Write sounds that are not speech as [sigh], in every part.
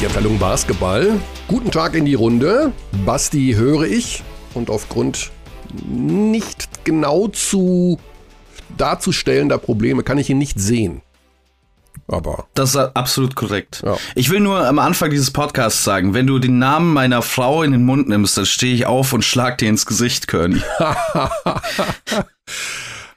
ist die Abteilung Basketball. Guten Tag in die Runde. Basti höre ich und aufgrund nicht genau zu darzustellender Probleme kann ich ihn nicht sehen. Aber. Das ist absolut korrekt. Ja. Ich will nur am Anfang dieses Podcasts sagen, wenn du den Namen meiner Frau in den Mund nimmst, dann stehe ich auf und schlag dir ins Gesicht, Körny. [laughs]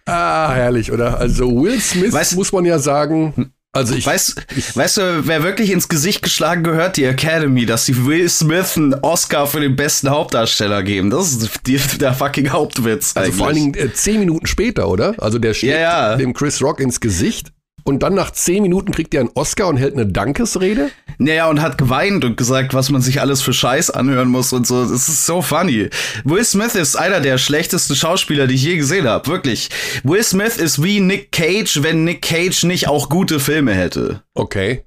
ah, herrlich, oder? Also Will Smith weißt, muss man ja sagen, also ich, weißt, ich, weißt du, wer wirklich ins Gesicht geschlagen gehört? Die Academy, dass sie Will Smith einen Oscar für den besten Hauptdarsteller geben. Das ist die, der fucking Hauptwitz. Also vor allen Dingen äh, zehn Minuten später, oder? Also der schlägt ja, ja. dem Chris Rock ins Gesicht und dann nach zehn Minuten kriegt er einen Oscar und hält eine Dankesrede? Naja, und hat geweint und gesagt, was man sich alles für Scheiß anhören muss und so. Das ist so funny. Will Smith ist einer der schlechtesten Schauspieler, die ich je gesehen habe. Wirklich. Will Smith ist wie Nick Cage, wenn Nick Cage nicht auch gute Filme hätte. Okay.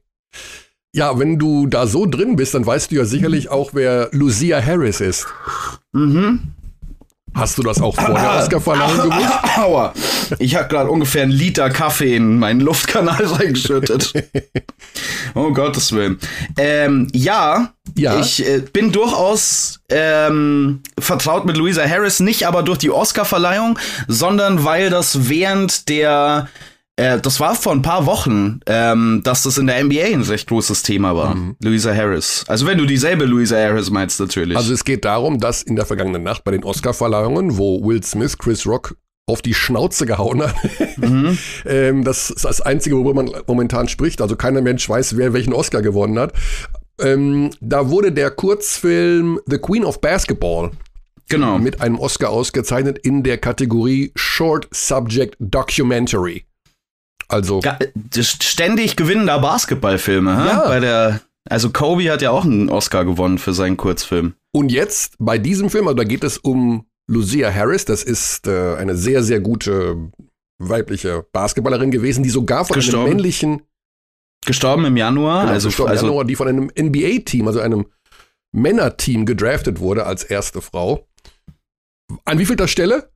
Ja, wenn du da so drin bist, dann weißt du ja sicherlich auch, wer Lucia Harris ist. Mhm. Hast du das auch vor der Oscarverleihung gewusst? [laughs] Aua. Ich habe gerade ungefähr einen Liter Kaffee in meinen Luftkanal [laughs] reingeschüttet. [laughs] oh Gottes Willen. Ähm, ja, ja, ich äh, bin durchaus ähm, vertraut mit Louisa Harris, nicht aber durch die Oscarverleihung, sondern weil das während der äh, das war vor ein paar Wochen, ähm, dass das in der NBA ein recht großes Thema war. Mhm. Louisa Harris. Also wenn du dieselbe Louisa Harris meinst, natürlich. Also es geht darum, dass in der vergangenen Nacht bei den Oscar-Verleihungen, wo Will Smith Chris Rock auf die Schnauze gehauen hat. [laughs] Mhm. ähm, das ist das Einzige, worüber man momentan spricht. Also keiner Mensch weiß, wer welchen Oscar gewonnen hat. Ähm, da wurde der Kurzfilm The Queen of Basketball genau. mit einem Oscar ausgezeichnet in der Kategorie Short Subject Documentary. Also ständig gewinnender Basketballfilme. Ja. Bei der, also Kobe hat ja auch einen Oscar gewonnen für seinen Kurzfilm. Und jetzt bei diesem Film, also da geht es um Lucia Harris. Das ist äh, eine sehr sehr gute weibliche Basketballerin gewesen, die sogar von gestorben. einem männlichen gestorben im Januar, genau, also gestorben also, im Januar, die von einem NBA-Team, also einem Männerteam gedraftet wurde als erste Frau. An wie vielter Stelle?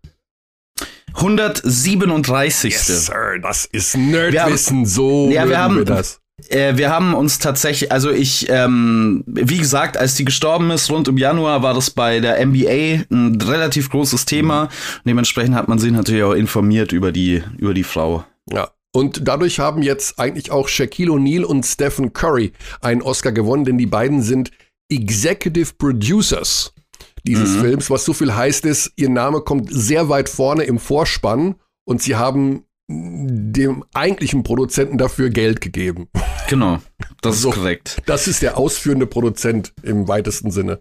137. Yes, Sir, das ist Nerdwissen, so ja, wir haben, wir das. Äh, wir haben uns tatsächlich, also ich, ähm, wie gesagt, als die gestorben ist, rund im Januar, war das bei der NBA ein relativ großes Thema. Mhm. Dementsprechend hat man sich natürlich auch informiert über die, über die Frau. Ja, und dadurch haben jetzt eigentlich auch Shaquille O'Neal und Stephen Curry einen Oscar gewonnen, denn die beiden sind Executive Producers dieses mhm. Films, was so viel heißt ist, ihr Name kommt sehr weit vorne im Vorspann und sie haben dem eigentlichen Produzenten dafür Geld gegeben. Genau, das ist korrekt. Das ist der ausführende Produzent im weitesten Sinne.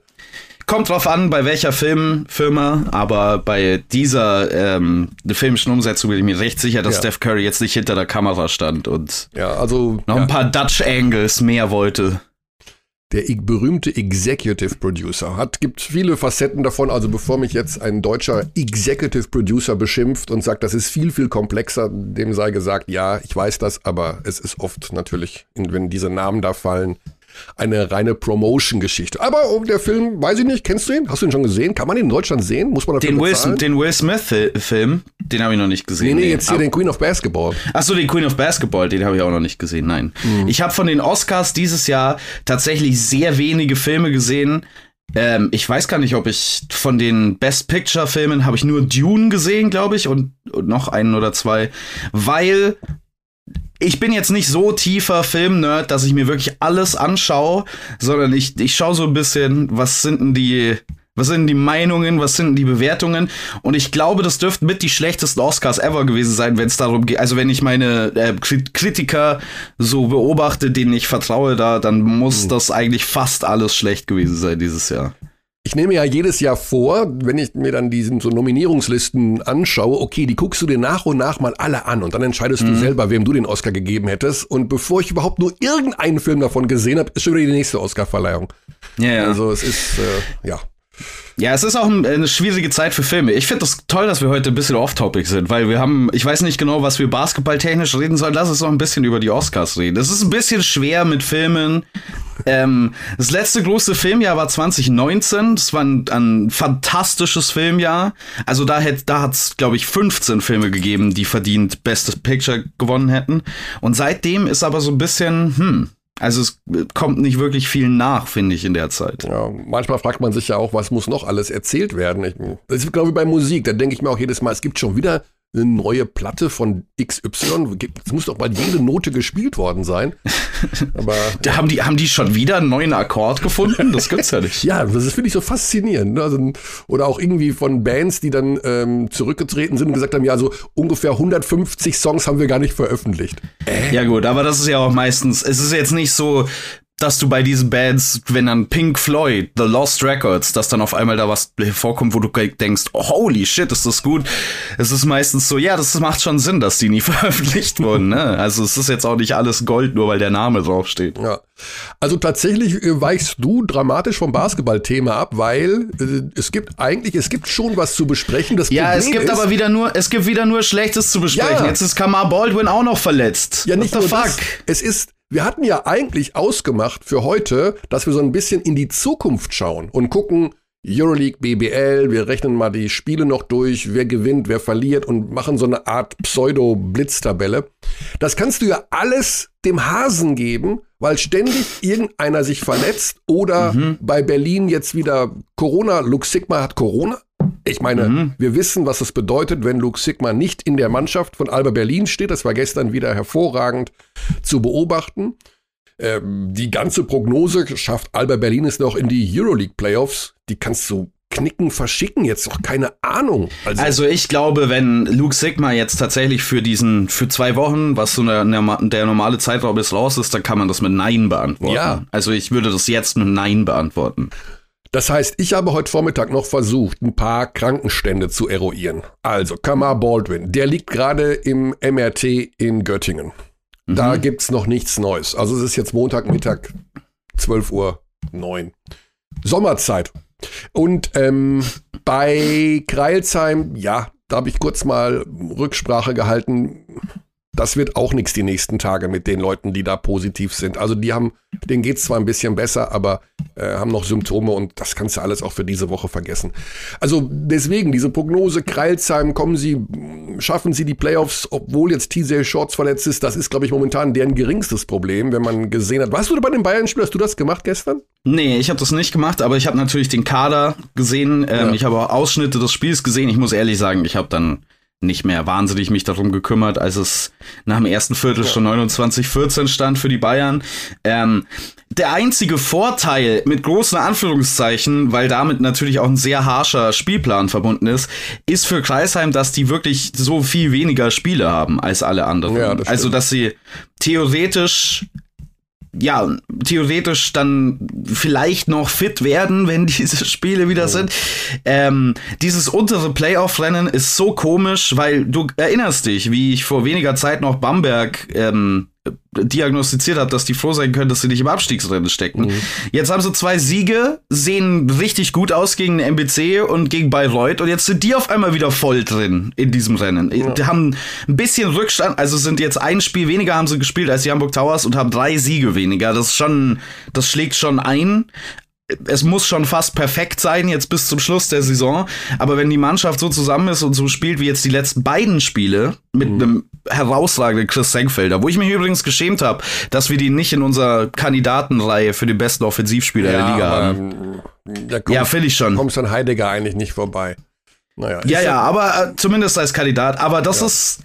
Kommt drauf an, bei welcher Filmfirma, aber bei dieser ähm, filmischen Umsetzung bin ich mir recht sicher, dass ja. Steph Curry jetzt nicht hinter der Kamera stand und ja, also, noch ja. ein paar Dutch Angles mehr wollte der berühmte Executive Producer hat, gibt viele Facetten davon. Also bevor mich jetzt ein deutscher Executive Producer beschimpft und sagt, das ist viel, viel komplexer, dem sei gesagt, ja, ich weiß das, aber es ist oft natürlich, wenn diese Namen da fallen, eine reine Promotion-Geschichte. Aber um der Film, weiß ich nicht, kennst du ihn? Hast du ihn schon gesehen? Kann man ihn in Deutschland sehen? Muss man dafür den Will, den Will Smith-Film, den habe ich noch nicht gesehen. Nee, nee, jetzt hier den Queen of Basketball. Achso, den Queen of Basketball, den habe ich auch noch nicht gesehen, nein. Mhm. Ich habe von den Oscars dieses Jahr tatsächlich sehr wenige Filme gesehen, ähm, ich weiß gar nicht, ob ich von den Best Picture Filmen habe ich nur Dune gesehen, glaube ich, und, und, noch einen oder zwei, weil ich bin jetzt nicht so tiefer Filmnerd, dass ich mir wirklich alles anschaue, sondern ich, ich schaue so ein bisschen, was sind denn die, was sind die Meinungen, was sind die Bewertungen? Und ich glaube, das dürften mit die schlechtesten Oscars ever gewesen sein, wenn es darum geht. Also wenn ich meine äh, Kritiker so beobachte, denen ich vertraue, da, dann muss mhm. das eigentlich fast alles schlecht gewesen sein dieses Jahr ich nehme ja jedes Jahr vor, wenn ich mir dann diesen so Nominierungslisten anschaue, okay, die guckst du dir nach und nach mal alle an und dann entscheidest mhm. du selber, wem du den Oscar gegeben hättest. Und bevor ich überhaupt nur irgendeinen Film davon gesehen habe, ist schon wieder die nächste Oscarverleihung. Ja, ja. Also es ist, äh, ja. Ja, es ist auch eine schwierige Zeit für Filme. Ich finde es das toll, dass wir heute ein bisschen off-topic sind, weil wir haben, ich weiß nicht genau, was wir basketballtechnisch reden sollen. Lass uns noch ein bisschen über die Oscars reden. Es ist ein bisschen schwer mit Filmen. Ähm, das letzte große Filmjahr war 2019. Das war ein, ein fantastisches Filmjahr. Also da hätte, da hat's, glaube ich, 15 Filme gegeben, die verdient Bestes Picture gewonnen hätten. Und seitdem ist aber so ein bisschen, hm, Also es kommt nicht wirklich viel nach, finde ich, in der Zeit. Ja, manchmal fragt man sich ja auch, was muss noch alles erzählt werden. Ich, das ist, glaube ich, bei Musik. Da denke ich mir auch jedes Mal, es gibt schon wieder eine neue Platte von XY. Es muss doch mal jede Note gespielt worden sein. [laughs] Aber da haben die haben die schon wieder einen neuen Akkord gefunden? Das gibt's ja nicht. [laughs] ja, das finde ich so faszinierend. Ne? Also, oder auch irgendwie von Bands, die dann ähm, zurückgetreten sind und gesagt haben, ja, so ungefähr 150 Songs haben wir gar nicht veröffentlicht. Äh? Ja gut, aber das ist ja auch meistens, es ist jetzt nicht so, dass du bei diesen Bands, wenn dann Pink Floyd, The Lost Records, dass dann auf einmal da was hervorkommt, wo du denkst, holy shit, ist das gut. Es ist meistens so, ja, das macht schon Sinn, dass die nie [laughs] veröffentlicht wurden. Ne? Also es ist jetzt auch nicht alles Gold, nur weil der Name draufsteht. Ja. Also tatsächlich äh, weichst du dramatisch vom Basketballthema ab, weil äh, es gibt eigentlich, es gibt schon was zu besprechen. Das ja, Problem es gibt ist, aber wieder nur, es gibt wieder nur Schlechtes zu besprechen. Ja. Jetzt ist Kamar Baldwin auch noch verletzt. Ja, nicht What nur fuck? Das. Es ist wir hatten ja eigentlich ausgemacht für heute, dass wir so ein bisschen in die Zukunft schauen und gucken, Euroleague, BBL, wir rechnen mal die Spiele noch durch, wer gewinnt, wer verliert und machen so eine Art Pseudo-Blitztabelle. Das kannst du ja alles dem Hasen geben, weil ständig irgendeiner sich verletzt oder mhm. bei Berlin jetzt wieder Corona, Lux Sigma hat Corona. Ich meine, mhm. wir wissen, was es bedeutet, wenn Luke Sigma nicht in der Mannschaft von Alba Berlin steht. Das war gestern wieder hervorragend zu beobachten. Ähm, die ganze Prognose schafft Alba Berlin es noch in die Euroleague Playoffs. Die kannst du knicken, verschicken, jetzt noch keine Ahnung. Also, also, ich glaube, wenn Luke Sigma jetzt tatsächlich für diesen, für zwei Wochen, was so eine, der normale Zeitraum ist, raus ist, dann kann man das mit Nein beantworten. Ja. Also ich würde das jetzt mit Nein beantworten. Das heißt, ich habe heute Vormittag noch versucht, ein paar Krankenstände zu eruieren. Also, Kamar Baldwin, der liegt gerade im MRT in Göttingen. Mhm. Da gibt's noch nichts Neues. Also es ist jetzt Montagmittag, 12 Uhr 9. Sommerzeit. Und ähm, bei Kreilsheim, ja, da habe ich kurz mal Rücksprache gehalten das wird auch nichts die nächsten Tage mit den Leuten, die da positiv sind. Also die haben, denen geht es zwar ein bisschen besser, aber äh, haben noch Symptome und das kannst du alles auch für diese Woche vergessen. Also deswegen, diese Prognose, Kreilsheim, kommen sie, schaffen sie die Playoffs, obwohl jetzt TJ Shorts verletzt ist, das ist, glaube ich, momentan deren geringstes Problem, wenn man gesehen hat. Warst du bei den Bayern-Spiel? Hast du das gemacht gestern? Nee, ich habe das nicht gemacht, aber ich habe natürlich den Kader gesehen. Ähm, ja. Ich habe auch Ausschnitte des Spiels gesehen. Ich muss ehrlich sagen, ich habe dann nicht mehr wahnsinnig mich darum gekümmert, als es nach dem ersten Viertel schon 29-14 stand für die Bayern. Ähm, der einzige Vorteil mit großen Anführungszeichen, weil damit natürlich auch ein sehr harscher Spielplan verbunden ist, ist für Kreisheim, dass die wirklich so viel weniger Spiele haben als alle anderen. Ja, das also, dass sie theoretisch ja, theoretisch dann vielleicht noch fit werden, wenn [laughs] diese Spiele wieder oh. sind. Ähm, dieses untere Playoff-Rennen ist so komisch, weil du erinnerst dich, wie ich vor weniger Zeit noch Bamberg ähm, diagnostiziert hat, dass die froh sein können, dass sie nicht im Abstiegsrennen stecken. Mhm. Jetzt haben sie zwei Siege, sehen richtig gut aus gegen den MBC und gegen Bayreuth und jetzt sind die auf einmal wieder voll drin in diesem Rennen. Ja. Die haben ein bisschen Rückstand, also sind jetzt ein Spiel weniger haben sie gespielt als die Hamburg Towers und haben drei Siege weniger. Das ist schon, das schlägt schon ein es muss schon fast perfekt sein, jetzt bis zum Schluss der Saison. Aber wenn die Mannschaft so zusammen ist und so spielt wie jetzt die letzten beiden Spiele mit mhm. einem herausragenden Chris Senkfelder, wo ich mich übrigens geschämt habe, dass wir die nicht in unserer Kandidatenreihe für den besten Offensivspieler ja, der Liga haben. ja, finde ich schon. Kommst an Heidegger eigentlich nicht vorbei. Naja, ja, ja, aber äh, zumindest als Kandidat. Aber das ja. ist,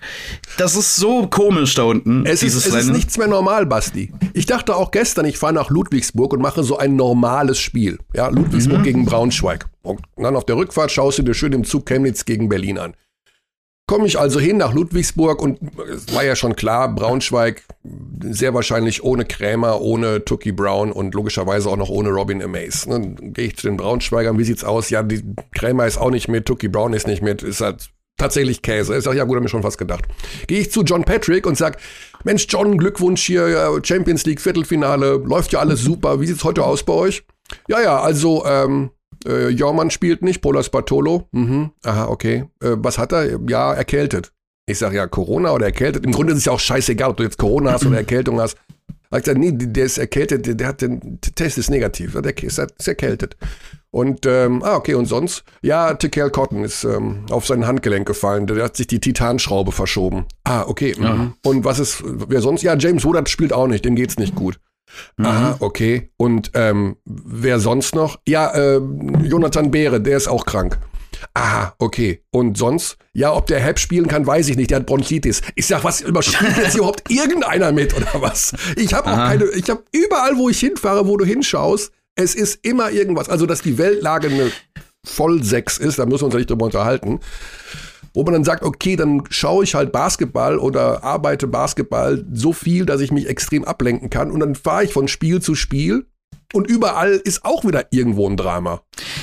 das ist so komisch da unten. Es, ist, es ist nichts mehr normal, Basti. Ich dachte auch gestern, ich fahre nach Ludwigsburg und mache so ein normales Spiel. Ja, Ludwigsburg mhm. gegen Braunschweig. Und dann auf der Rückfahrt schaust du dir schön im Zug Chemnitz gegen Berlin an. Komme ich also hin nach Ludwigsburg und es war ja schon klar, Braunschweig sehr wahrscheinlich ohne Krämer, ohne Tucky Brown und logischerweise auch noch ohne Robin Amaze. Dann gehe ich zu den Braunschweigern, wie sieht's aus? Ja, die Krämer ist auch nicht mit, Tucky Brown ist nicht mit, ist halt tatsächlich Käse. Ich sage, ja gut, hab mir schon fast gedacht. Gehe ich zu John Patrick und sag, Mensch, John, Glückwunsch hier, Champions League Viertelfinale, läuft ja alles super. Wie sieht's heute aus bei euch? Ja, ja, also ähm, äh, Jormann spielt nicht, Polas Bartolo. Mhm. Aha, okay. Äh, was hat er? Ja, erkältet. Ich sage ja, Corona oder erkältet. Im Grunde ist es ja auch scheißegal, ob du jetzt Corona hast oder [clears throat] Erkältung hast. Er hat gesagt, nee, der ist erkältet, der, der hat den Test ist negativ, der ist, ist erkältet. Und, ähm, ah, okay, und sonst? Ja, Tikel Cotton ist ähm, auf sein Handgelenk gefallen. Der hat sich die Titanschraube verschoben. Ah, okay. Mhm. Und was ist, wer sonst? Ja, James Woodard spielt auch nicht, dem geht's nicht gut. Mhm. Aha, okay. Und ähm, wer sonst noch? Ja, äh, Jonathan Beere, der ist auch krank. Aha, okay. Und sonst? Ja, ob der Help spielen kann, weiß ich nicht. Der hat Bronchitis. Ich sag, was überspielt jetzt überhaupt [laughs] irgendeiner mit oder was? Ich habe auch keine, ich habe überall, wo ich hinfahre, wo du hinschaust, es ist immer irgendwas. Also, dass die Weltlage eine Vollsechs ist, da müssen wir uns ja nicht drüber unterhalten. Wo man dann sagt, okay, dann schaue ich halt Basketball oder arbeite Basketball so viel, dass ich mich extrem ablenken kann. Und dann fahre ich von Spiel zu Spiel und überall ist auch wieder irgendwo ein Drama.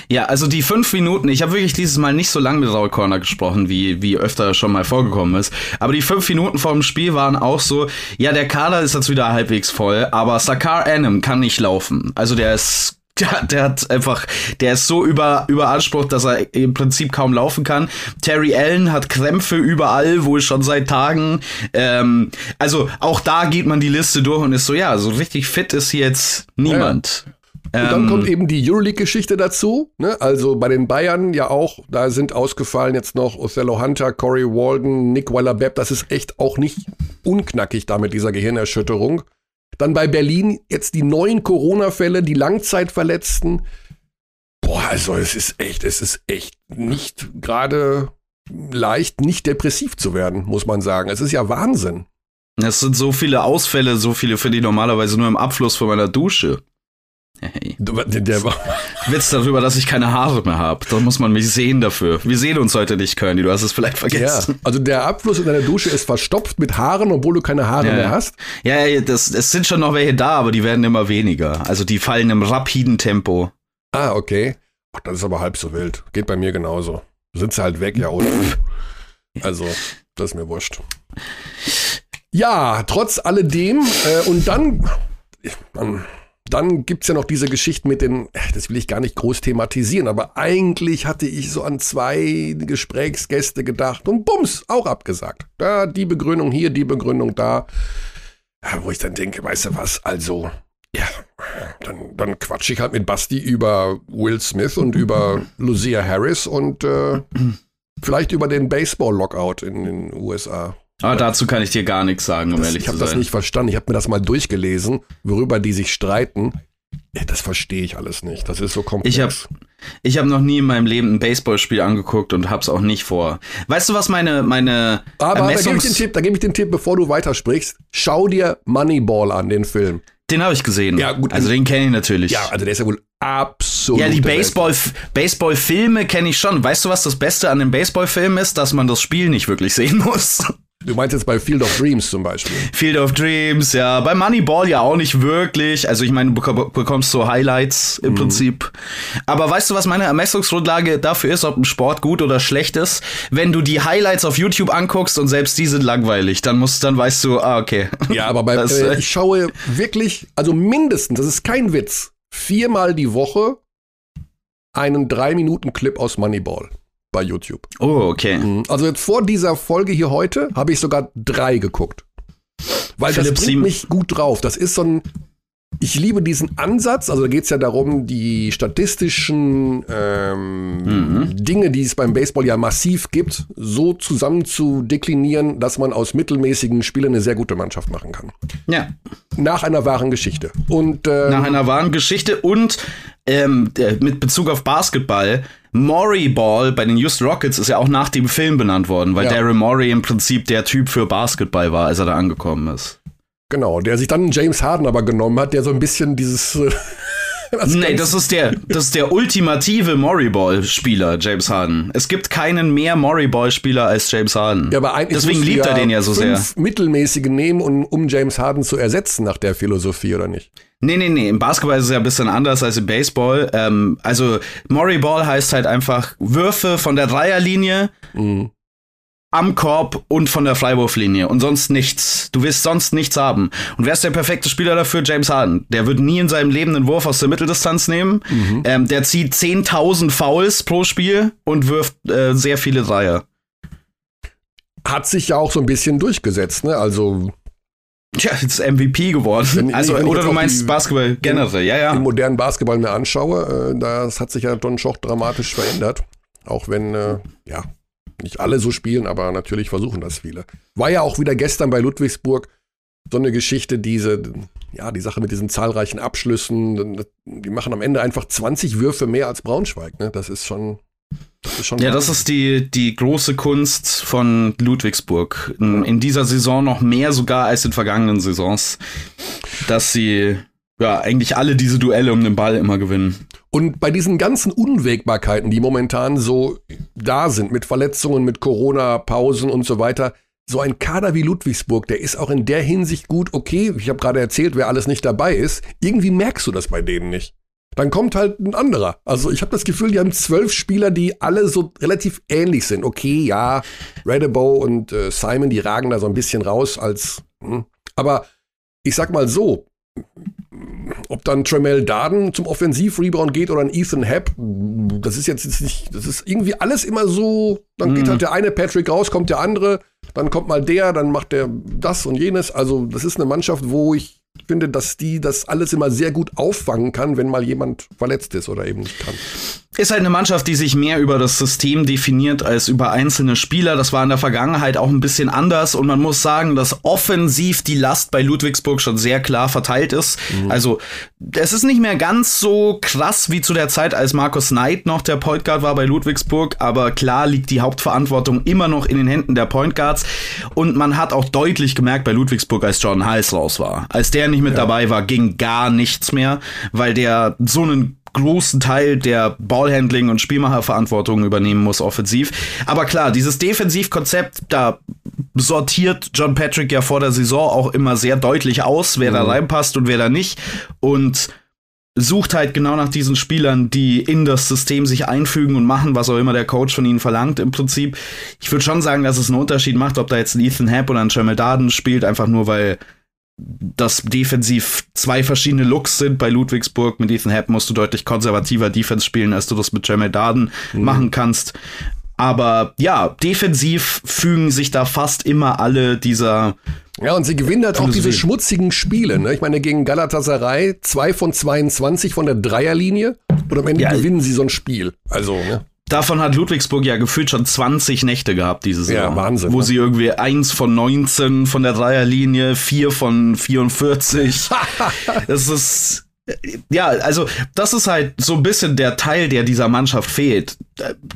Ja, also die fünf Minuten, ich habe wirklich dieses Mal nicht so lange mit Raul Corner gesprochen, wie, wie öfter schon mal vorgekommen ist. Aber die fünf Minuten vor dem Spiel waren auch so, ja, der Kader ist jetzt wieder halbwegs voll, aber Sakar Anim kann nicht laufen. Also der ist der, der hat einfach, der ist so über, überansprucht, dass er im Prinzip kaum laufen kann. Terry Allen hat Krämpfe überall, wohl schon seit Tagen. Ähm, also auch da geht man die Liste durch und ist so, ja, so richtig fit ist jetzt niemand. Ja. Und dann ähm, kommt eben die Euroleague-Geschichte dazu. Ne? Also bei den Bayern ja auch, da sind ausgefallen jetzt noch Othello Hunter, Corey Walden, Nick Weiler-Bepp. Das ist echt auch nicht unknackig da mit dieser Gehirnerschütterung. Dann bei Berlin jetzt die neuen Corona-Fälle, die Langzeitverletzten. Boah, also es ist echt, es ist echt nicht gerade leicht, nicht depressiv zu werden, muss man sagen. Es ist ja Wahnsinn. Es sind so viele Ausfälle, so viele finde ich normalerweise nur im Abfluss von meiner Dusche. Hey. Der, der Witz darüber, dass ich keine Haare mehr habe. Da muss man mich sehen dafür. Wir sehen uns heute nicht, Körny. Du hast es vielleicht vergessen. Ja, also der Abfluss in deiner Dusche ist verstopft mit Haaren, obwohl du keine Haare ja. mehr hast. Ja, ja das, es sind schon noch welche da, aber die werden immer weniger. Also die fallen im rapiden Tempo. Ah, okay. Ach, das ist aber halb so wild. Geht bei mir genauso. Sie halt weg, ja, oder? [laughs] Also, das ist mir wurscht. Ja, trotz alledem, äh, und dann, dann dann gibt's ja noch diese Geschichten mit den, das will ich gar nicht groß thematisieren, aber eigentlich hatte ich so an zwei Gesprächsgäste gedacht und bums, auch abgesagt. Da die Begründung hier, die Begründung da. Wo ich dann denke, weißt du was, also, ja, dann, dann quatsch ich halt mit Basti über Will Smith und über [laughs] Lucia Harris und äh, [clears throat] vielleicht über den Baseball-Lockout in den USA. Aber dazu kann ich dir gar nichts sagen, um das, ehrlich zu sein. Ich habe das nicht verstanden. Ich habe mir das mal durchgelesen, worüber die sich streiten. Das verstehe ich alles nicht. Das ist so komplex. Ich habe ich hab noch nie in meinem Leben ein Baseballspiel angeguckt und hab's auch nicht vor. Weißt du, was meine meine Aber da gebe ich den Tipp, da gebe ich den Tipp, bevor du weitersprichst. Schau dir Moneyball an, den Film. Den habe ich gesehen. Ja, gut. Also den kenne ich natürlich. Ja, also der ist ja wohl absolut. Ja, die Baseball Baseball-Filme kenne ich schon. Weißt du, was das Beste an dem Baseball-Film ist? Dass man das Spiel nicht wirklich sehen [laughs] muss. Du meinst jetzt bei Field of Dreams zum Beispiel? Field of Dreams, ja. Bei Moneyball ja auch nicht wirklich. Also ich meine, du bekommst so Highlights im mhm. Prinzip. Aber weißt du, was meine Ermessungsgrundlage dafür ist, ob ein Sport gut oder schlecht ist? Wenn du die Highlights auf YouTube anguckst und selbst die sind langweilig, dann musst, dann weißt du, ah, okay. Ja, aber bei, [laughs] das, äh, ich schaue wirklich, also mindestens, das ist kein Witz, viermal die Woche einen 3-Minuten-Clip aus Moneyball bei YouTube. Oh, okay. Mhm. Also jetzt vor dieser Folge hier heute habe ich sogar drei geguckt. Weil Philipp das bringt mich gut drauf. Das ist so ein, ich liebe diesen Ansatz. Also da geht es ja darum, die statistischen ähm, mhm. Dinge, die es beim Baseball ja massiv gibt, so zusammen zu deklinieren, dass man aus mittelmäßigen Spielern eine sehr gute Mannschaft machen kann. Ja. Nach einer wahren Geschichte. Und ähm, nach einer wahren Geschichte und ähm, mit Bezug auf Basketball Maury Ball bei den Houston Rockets ist ja auch nach dem Film benannt worden, weil ja. Daryl Morey im Prinzip der Typ für Basketball war, als er da angekommen ist. Genau, der sich dann James Harden aber genommen hat, der so ein bisschen dieses. Äh, [laughs] das nee, das ist der, das ist der ultimative Moriball-Spieler, James Harden. Es gibt keinen mehr Moriball-Spieler als James Harden. Ja, aber eigentlich Deswegen liebt er den ja so sehr. Mittelmäßige nehmen, um, um James Harden zu ersetzen nach der Philosophie, oder nicht? Nee, nee, nee. Im Basketball ist es ja ein bisschen anders als im Baseball. Ähm, also Moriball heißt halt einfach Würfe von der Dreierlinie. Mhm am Korb und von der Freiwurflinie und sonst nichts. Du wirst sonst nichts haben. Und wer ist der perfekte Spieler dafür? James Harden. Der wird nie in seinem Leben einen Wurf aus der Mitteldistanz nehmen. Mhm. Ähm, der zieht 10.000 Fouls pro Spiel und wirft äh, sehr viele Dreier. Hat sich ja auch so ein bisschen durchgesetzt, ne? Also Tja, jetzt MVP geworden. Wenn, also, wenn oder du meinst Basketball generell, ja, ja. Den modernen Basketball mir anschaue, äh, das hat sich ja dann schon dramatisch verändert. Auch wenn, äh, ja, nicht alle so spielen, aber natürlich versuchen das viele. War ja auch wieder gestern bei Ludwigsburg. so eine Geschichte, diese, ja, die Sache mit diesen zahlreichen Abschlüssen, die machen am Ende einfach 20 Würfe mehr als Braunschweig, ne? Das ist schon, das ist schon ja, das ist die, die große Kunst von Ludwigsburg. In, in, dieser Saison noch mehr sogar als in vergangenen Saisons, dass sie ja eigentlich alle diese Duelle um den Ball immer gewinnen. Und bei diesen ganzen Unwägbarkeiten, die momentan so da sind, mit Verletzungen, mit Corona-Pausen und so weiter, so ein Kader wie Ludwigsburg, der ist auch in der Hinsicht gut, okay, ich habe gerade erzählt, wer alles nicht dabei ist, irgendwie merkst du das bei denen nicht. Dann kommt halt ein anderer. Also ich habe das Gefühl, die haben zwölf Spieler, die alle so relativ ähnlich sind. Okay, ja, Redebow und äh, Simon, die ragen da so ein bisschen raus als. Hm. Aber ich sag mal so, ob dann Tremel Darden zum Offensiv-Rebound geht oder ein Ethan Happ, das ist jetzt nicht, das ist irgendwie alles immer so, dann geht mhm. halt der eine Patrick raus, kommt der andere, dann kommt mal der, dann macht der das und jenes. Also das ist eine Mannschaft, wo ich finde, dass die das alles immer sehr gut auffangen kann, wenn mal jemand verletzt ist oder eben nicht kann. Ist halt eine Mannschaft, die sich mehr über das System definiert als über einzelne Spieler. Das war in der Vergangenheit auch ein bisschen anders und man muss sagen, dass offensiv die Last bei Ludwigsburg schon sehr klar verteilt ist. Mhm. Also es ist nicht mehr ganz so krass wie zu der Zeit, als Markus Knight noch der Point Guard war bei Ludwigsburg, aber klar liegt die Hauptverantwortung immer noch in den Händen der Point Guards und man hat auch deutlich gemerkt bei Ludwigsburg, als Jordan Heiß raus war. Als der nicht mit ja. dabei war, ging gar nichts mehr, weil der so einen großen Teil der Ballhandling und Spielmacherverantwortung übernehmen muss offensiv. Aber klar, dieses Defensivkonzept, da sortiert John Patrick ja vor der Saison auch immer sehr deutlich aus, wer mhm. da reinpasst und wer da nicht. Und sucht halt genau nach diesen Spielern, die in das System sich einfügen und machen, was auch immer der Coach von ihnen verlangt im Prinzip. Ich würde schon sagen, dass es einen Unterschied macht, ob da jetzt ein Ethan Happ oder ein Jamel Darden spielt, einfach nur weil dass defensiv zwei verschiedene Looks sind bei Ludwigsburg. Mit Ethan Happ musst du deutlich konservativer Defense spielen, als du das mit Jamel Darden mhm. machen kannst. Aber ja, defensiv fügen sich da fast immer alle dieser. Ja, und sie gewinnen halt auch diese schmutzigen Spiele. Ne? Ich meine, gegen Galatasaray 2 von 22 von der Dreierlinie. Und am Ende ja, gewinnen sie so ein Spiel. Also, ne? Davon hat Ludwigsburg ja gefühlt schon 20 Nächte gehabt diese Saison. Ja, Wahnsinn. Wo ne? sie irgendwie eins von 19 von der Dreierlinie, vier von 44. das [laughs] ist ja, also das ist halt so ein bisschen der Teil, der dieser Mannschaft fehlt,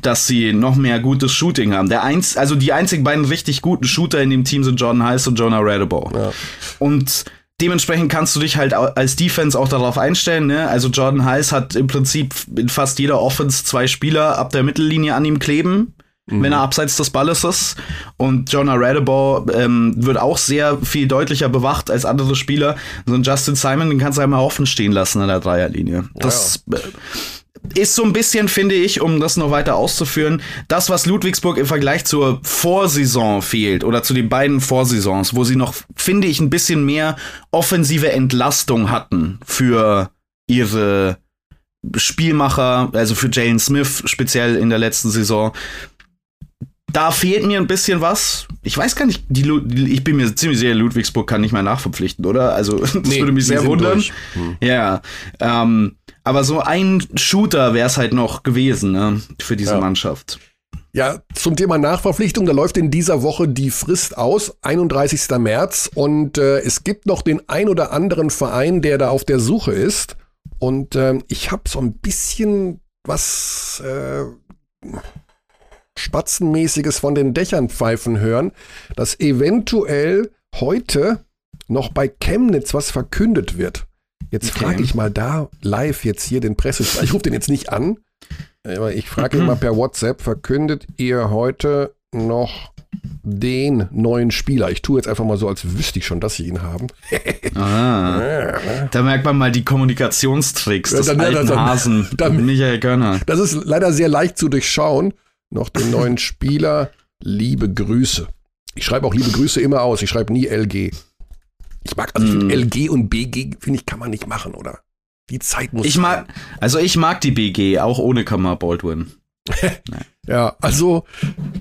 dass sie noch mehr gutes Shooting haben. Der eins, also die einzigen beiden richtig guten Shooter in dem Team sind Jordan Heiss und Jonah Radabow. Ja. Und dementsprechend kannst du dich halt als Defense auch darauf einstellen. Ne? Also Jordan Heiss hat im Prinzip in fast jeder Offense zwei Spieler ab der Mittellinie an ihm kleben. Mhm. wenn er abseits des Balles ist. Und Jonah Radabaugh ähm, wird auch sehr viel deutlicher bewacht als andere Spieler. So ein Justin Simon, den kannst du einmal offen stehen lassen an der Dreierlinie. Das ja. Ist so ein bisschen, finde ich, um das noch weiter auszuführen, das, was Ludwigsburg im Vergleich zur Vorsaison fehlt oder zu den beiden Vorsaisons, wo sie noch, finde ich, ein bisschen mehr offensive Entlastung hatten für ihre Spielmacher, also für Jalen Smith speziell in der letzten Saison da fehlt mir ein bisschen was. Ich weiß gar nicht, die, ich bin mir ziemlich sicher, Ludwigsburg kann nicht mehr nachverpflichten, oder? Also, [laughs] das nee, würde mich sehr wundern. Hm. Ja. Ähm, aber so ein Shooter wäre es halt noch gewesen, ne, für diese ja. Mannschaft. Ja, zum Thema Nachverpflichtung, da läuft in dieser Woche die Frist aus, 31. März. Und äh, es gibt noch den ein oder anderen Verein, der da auf der Suche ist. Und äh, ich habe so ein bisschen was. Äh, Spatzenmäßiges von den Dächern pfeifen hören, dass eventuell heute noch bei Chemnitz was verkündet wird. Jetzt okay. frage ich mal da live jetzt hier den Presse. Ich rufe den jetzt nicht an, aber ich frage mal per WhatsApp, verkündet ihr heute noch den neuen Spieler. Ich tue jetzt einfach mal so, als wüsste ich schon, dass sie ihn haben. [laughs] ah, da merkt man mal die Kommunikationstricks des ja, dann, alten dann, Hasen, dann, Michael Gönner. Das ist leider sehr leicht zu durchschauen noch den neuen [laughs] Spieler. Liebe Grüße. Ich schreibe auch liebe Grüße immer aus. Ich schreibe nie LG. Ich mag, also mm. LG und BG, finde ich, kann man nicht machen, oder? Die Zeit muss. Ich mag, also ich mag die BG, auch ohne Kammer Baldwin. [laughs] ja, also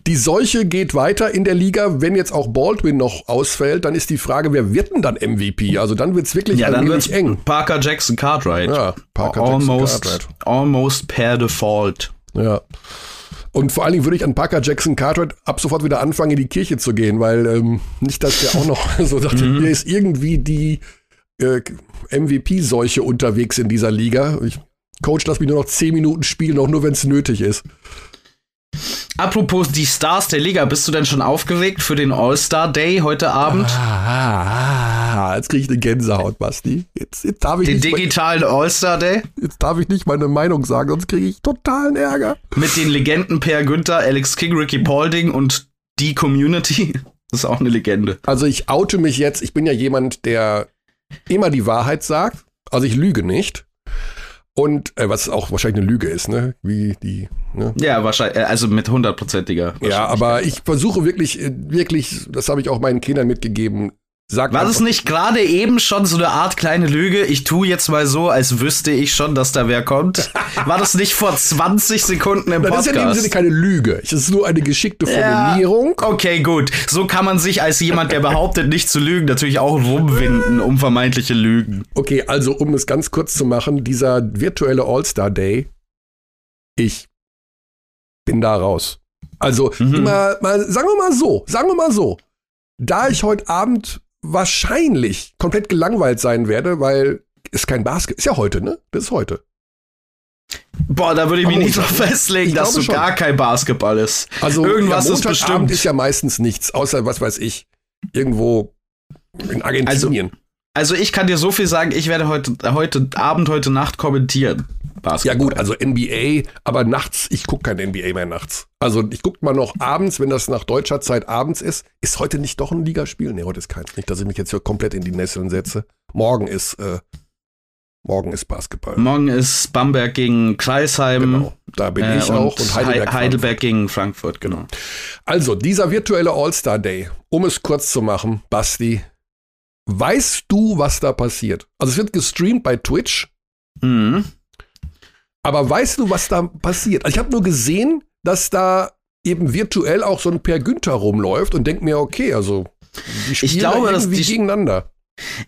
die Seuche geht weiter in der Liga. Wenn jetzt auch Baldwin noch ausfällt, dann ist die Frage, wer wird denn dann MVP? Also dann wird es wirklich ja, dann wird's eng. Parker Jackson Cartwright. Ja, Parker almost, Jackson Cartwright. Almost per default. Ja. Und vor allen Dingen würde ich an Parker Jackson Cartwright ab sofort wieder anfangen, in die Kirche zu gehen, weil ähm, nicht, dass der auch noch [laughs] so dachte, mhm. hier ist irgendwie die äh, MVP-Seuche unterwegs in dieser Liga. Ich, Coach, lass mich nur noch zehn Minuten spielen, auch nur wenn es nötig ist. Apropos die Stars der Liga, bist du denn schon aufgeregt für den All-Star Day heute Abend? Ah, ah, ah, jetzt kriege ich eine Gänsehaut, Basti. Jetzt, jetzt darf ich den digitalen All-Star Day? Jetzt darf ich nicht meine Meinung sagen, sonst kriege ich totalen Ärger. Mit den Legenden Per Günther, Alex King, Ricky Paulding und die Community. [laughs] Das ist auch eine Legende. Also ich oute mich jetzt. Ich bin ja jemand, der immer die Wahrheit sagt. Also ich lüge nicht. Und äh, was auch wahrscheinlich eine Lüge ist, ne? Wie die. Ne? Ja, wahrscheinlich, äh, also mit hundertprozentiger. Ja, aber ich versuche wirklich, äh, wirklich, das habe ich auch meinen Kindern mitgegeben, Sag War das nicht gerade eben schon so eine Art kleine Lüge? Ich tue jetzt mal so, als wüsste ich schon, dass da wer kommt. [laughs] War das nicht vor 20 Sekunden im Podcast? Das ist ja in dem Sinne keine Lüge. Es ist nur eine geschickte Formulierung. Ja, okay, gut. So kann man sich als jemand, der behauptet, nicht zu lügen, natürlich auch rumwinden um vermeintliche Lügen. Okay, also um es ganz kurz zu machen, dieser virtuelle All-Star Day, ich bin da raus. Also, mhm. mal, mal, sagen wir mal so, sagen wir mal so, da ich heute Abend wahrscheinlich komplett gelangweilt sein werde, weil es kein Basketball ist ja heute, ne? Das ist heute. Boah, da würde ich mich nicht so festlegen, dass so gar kein Basketball ist. Also irgendwas ja, ist bestimmt. ist ja meistens nichts, außer was weiß ich, irgendwo in Argentinien. Also, also ich kann dir so viel sagen, ich werde heute, heute Abend, heute Nacht kommentieren. Basketball. Ja gut, also NBA, aber nachts, ich gucke kein NBA mehr nachts. Also ich gucke mal noch abends, wenn das nach deutscher Zeit abends ist. Ist heute nicht doch ein Ligaspiel? Nee, heute ist keins. Nicht, dass ich mich jetzt hier komplett in die Nesseln setze. Morgen ist, äh, morgen ist Basketball. Morgen ist Bamberg gegen Kreisheim. Genau, da bin äh, ich auch. Und Heidelberg, Heidelberg gegen Frankfurt, genau. Also, dieser virtuelle All-Star Day, um es kurz zu machen, Basti, weißt du, was da passiert? Also es wird gestreamt bei Twitch. Mhm. Aber weißt du, was da passiert? Also ich habe nur gesehen, dass da eben virtuell auch so ein Per Günther rumläuft und denke mir, okay, also die spielen ich glaube, irgendwie die, gegeneinander.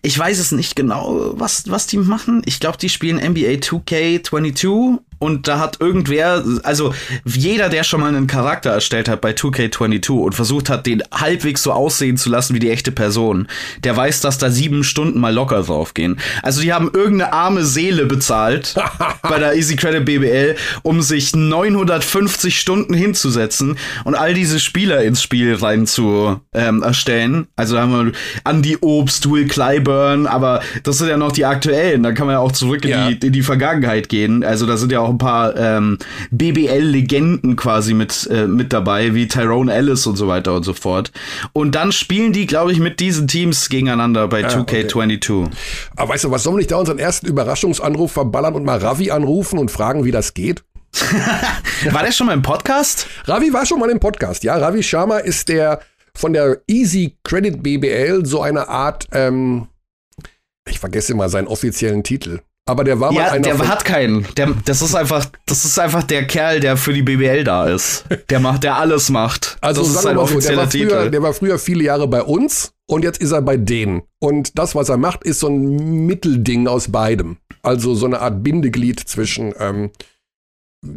Ich weiß es nicht genau, was, was die machen. Ich glaube, die spielen NBA 2K22 und da hat irgendwer, also jeder, der schon mal einen Charakter erstellt hat bei 2K22 und versucht hat, den halbwegs so aussehen zu lassen wie die echte Person, der weiß, dass da sieben Stunden mal locker draufgehen. Also die haben irgendeine arme Seele bezahlt [laughs] bei der Easy Credit BBL, um sich 950 Stunden hinzusetzen und all diese Spieler ins Spiel rein zu ähm, erstellen. Also da haben wir Andy Obst, Will Clyburn, aber das sind ja noch die aktuellen. Da kann man ja auch zurück in, ja. die, in die Vergangenheit gehen. Also da sind ja auch auch ein paar ähm, BBL-Legenden quasi mit, äh, mit dabei, wie Tyrone Ellis und so weiter und so fort. Und dann spielen die, glaube ich, mit diesen Teams gegeneinander bei ja, 2K22. Okay. Aber weißt du, was sollen wir nicht da unseren ersten Überraschungsanruf verballern und mal Ravi anrufen und fragen, wie das geht? [laughs] war der schon mal im Podcast? Ravi war schon mal im Podcast, ja. Ravi Sharma ist der von der Easy Credit BBL so eine Art, ähm, ich vergesse mal seinen offiziellen Titel. Aber der war ja, mal einer. Der hat keinen. Der, das ist einfach, das ist einfach der Kerl, der für die BBL da ist. Der macht, der alles macht. Also das ist sein offizieller so, der, war früher, der war früher viele Jahre bei uns und jetzt ist er bei denen. Und das, was er macht, ist so ein Mittelding aus beidem. Also so eine Art Bindeglied zwischen ähm,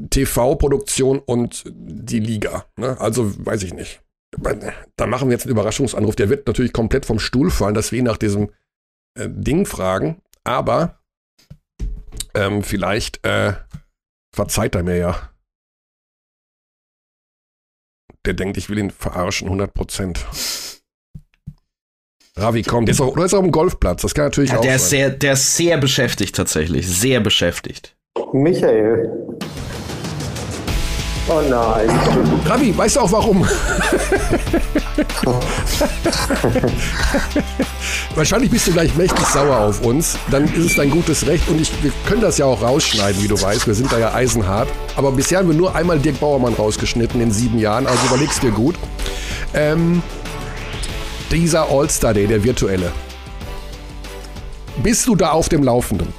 TV-Produktion und die Liga. Ne? Also weiß ich nicht. Da machen wir jetzt einen Überraschungsanruf. Der wird natürlich komplett vom Stuhl fallen, dass wir ihn nach diesem äh, Ding fragen. Aber ähm, vielleicht äh, verzeiht er mir ja. Der denkt, ich will ihn verarschen, 100 Prozent. Ravi, komm, der ist, auch, der ist auf dem Golfplatz, das kann natürlich ja, auch der sein. Ist sehr, der ist sehr beschäftigt tatsächlich, sehr beschäftigt. Michael. Oh nein. Ravi, weißt du auch warum? [laughs] Wahrscheinlich bist du gleich mächtig sauer auf uns. Dann ist es dein gutes Recht und ich, wir können das ja auch rausschneiden, wie du weißt. Wir sind da ja eisenhart. Aber bisher haben wir nur einmal Dirk Bauermann rausgeschnitten in sieben Jahren, also überlegst dir gut. Ähm, dieser All-Star Day, der virtuelle. Bist du da auf dem Laufenden?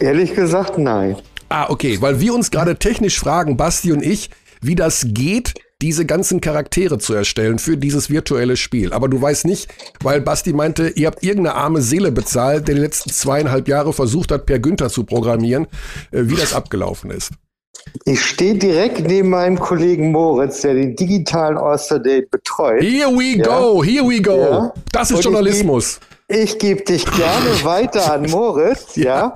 Ehrlich gesagt, nein. Ah, okay, weil wir uns gerade technisch fragen, Basti und ich, wie das geht, diese ganzen Charaktere zu erstellen für dieses virtuelle Spiel. Aber du weißt nicht, weil Basti meinte, ihr habt irgendeine arme Seele bezahlt, der die letzten zweieinhalb Jahre versucht hat, Per Günther zu programmieren, äh, wie das abgelaufen ist. Ich stehe direkt neben meinem Kollegen Moritz, der den digitalen Oster-Date betreut. Here we Ja. go, here we go. Ja. Das Und ist ich Journalismus. Ich gebe dich gerne [laughs] weiter an Moritz, ja,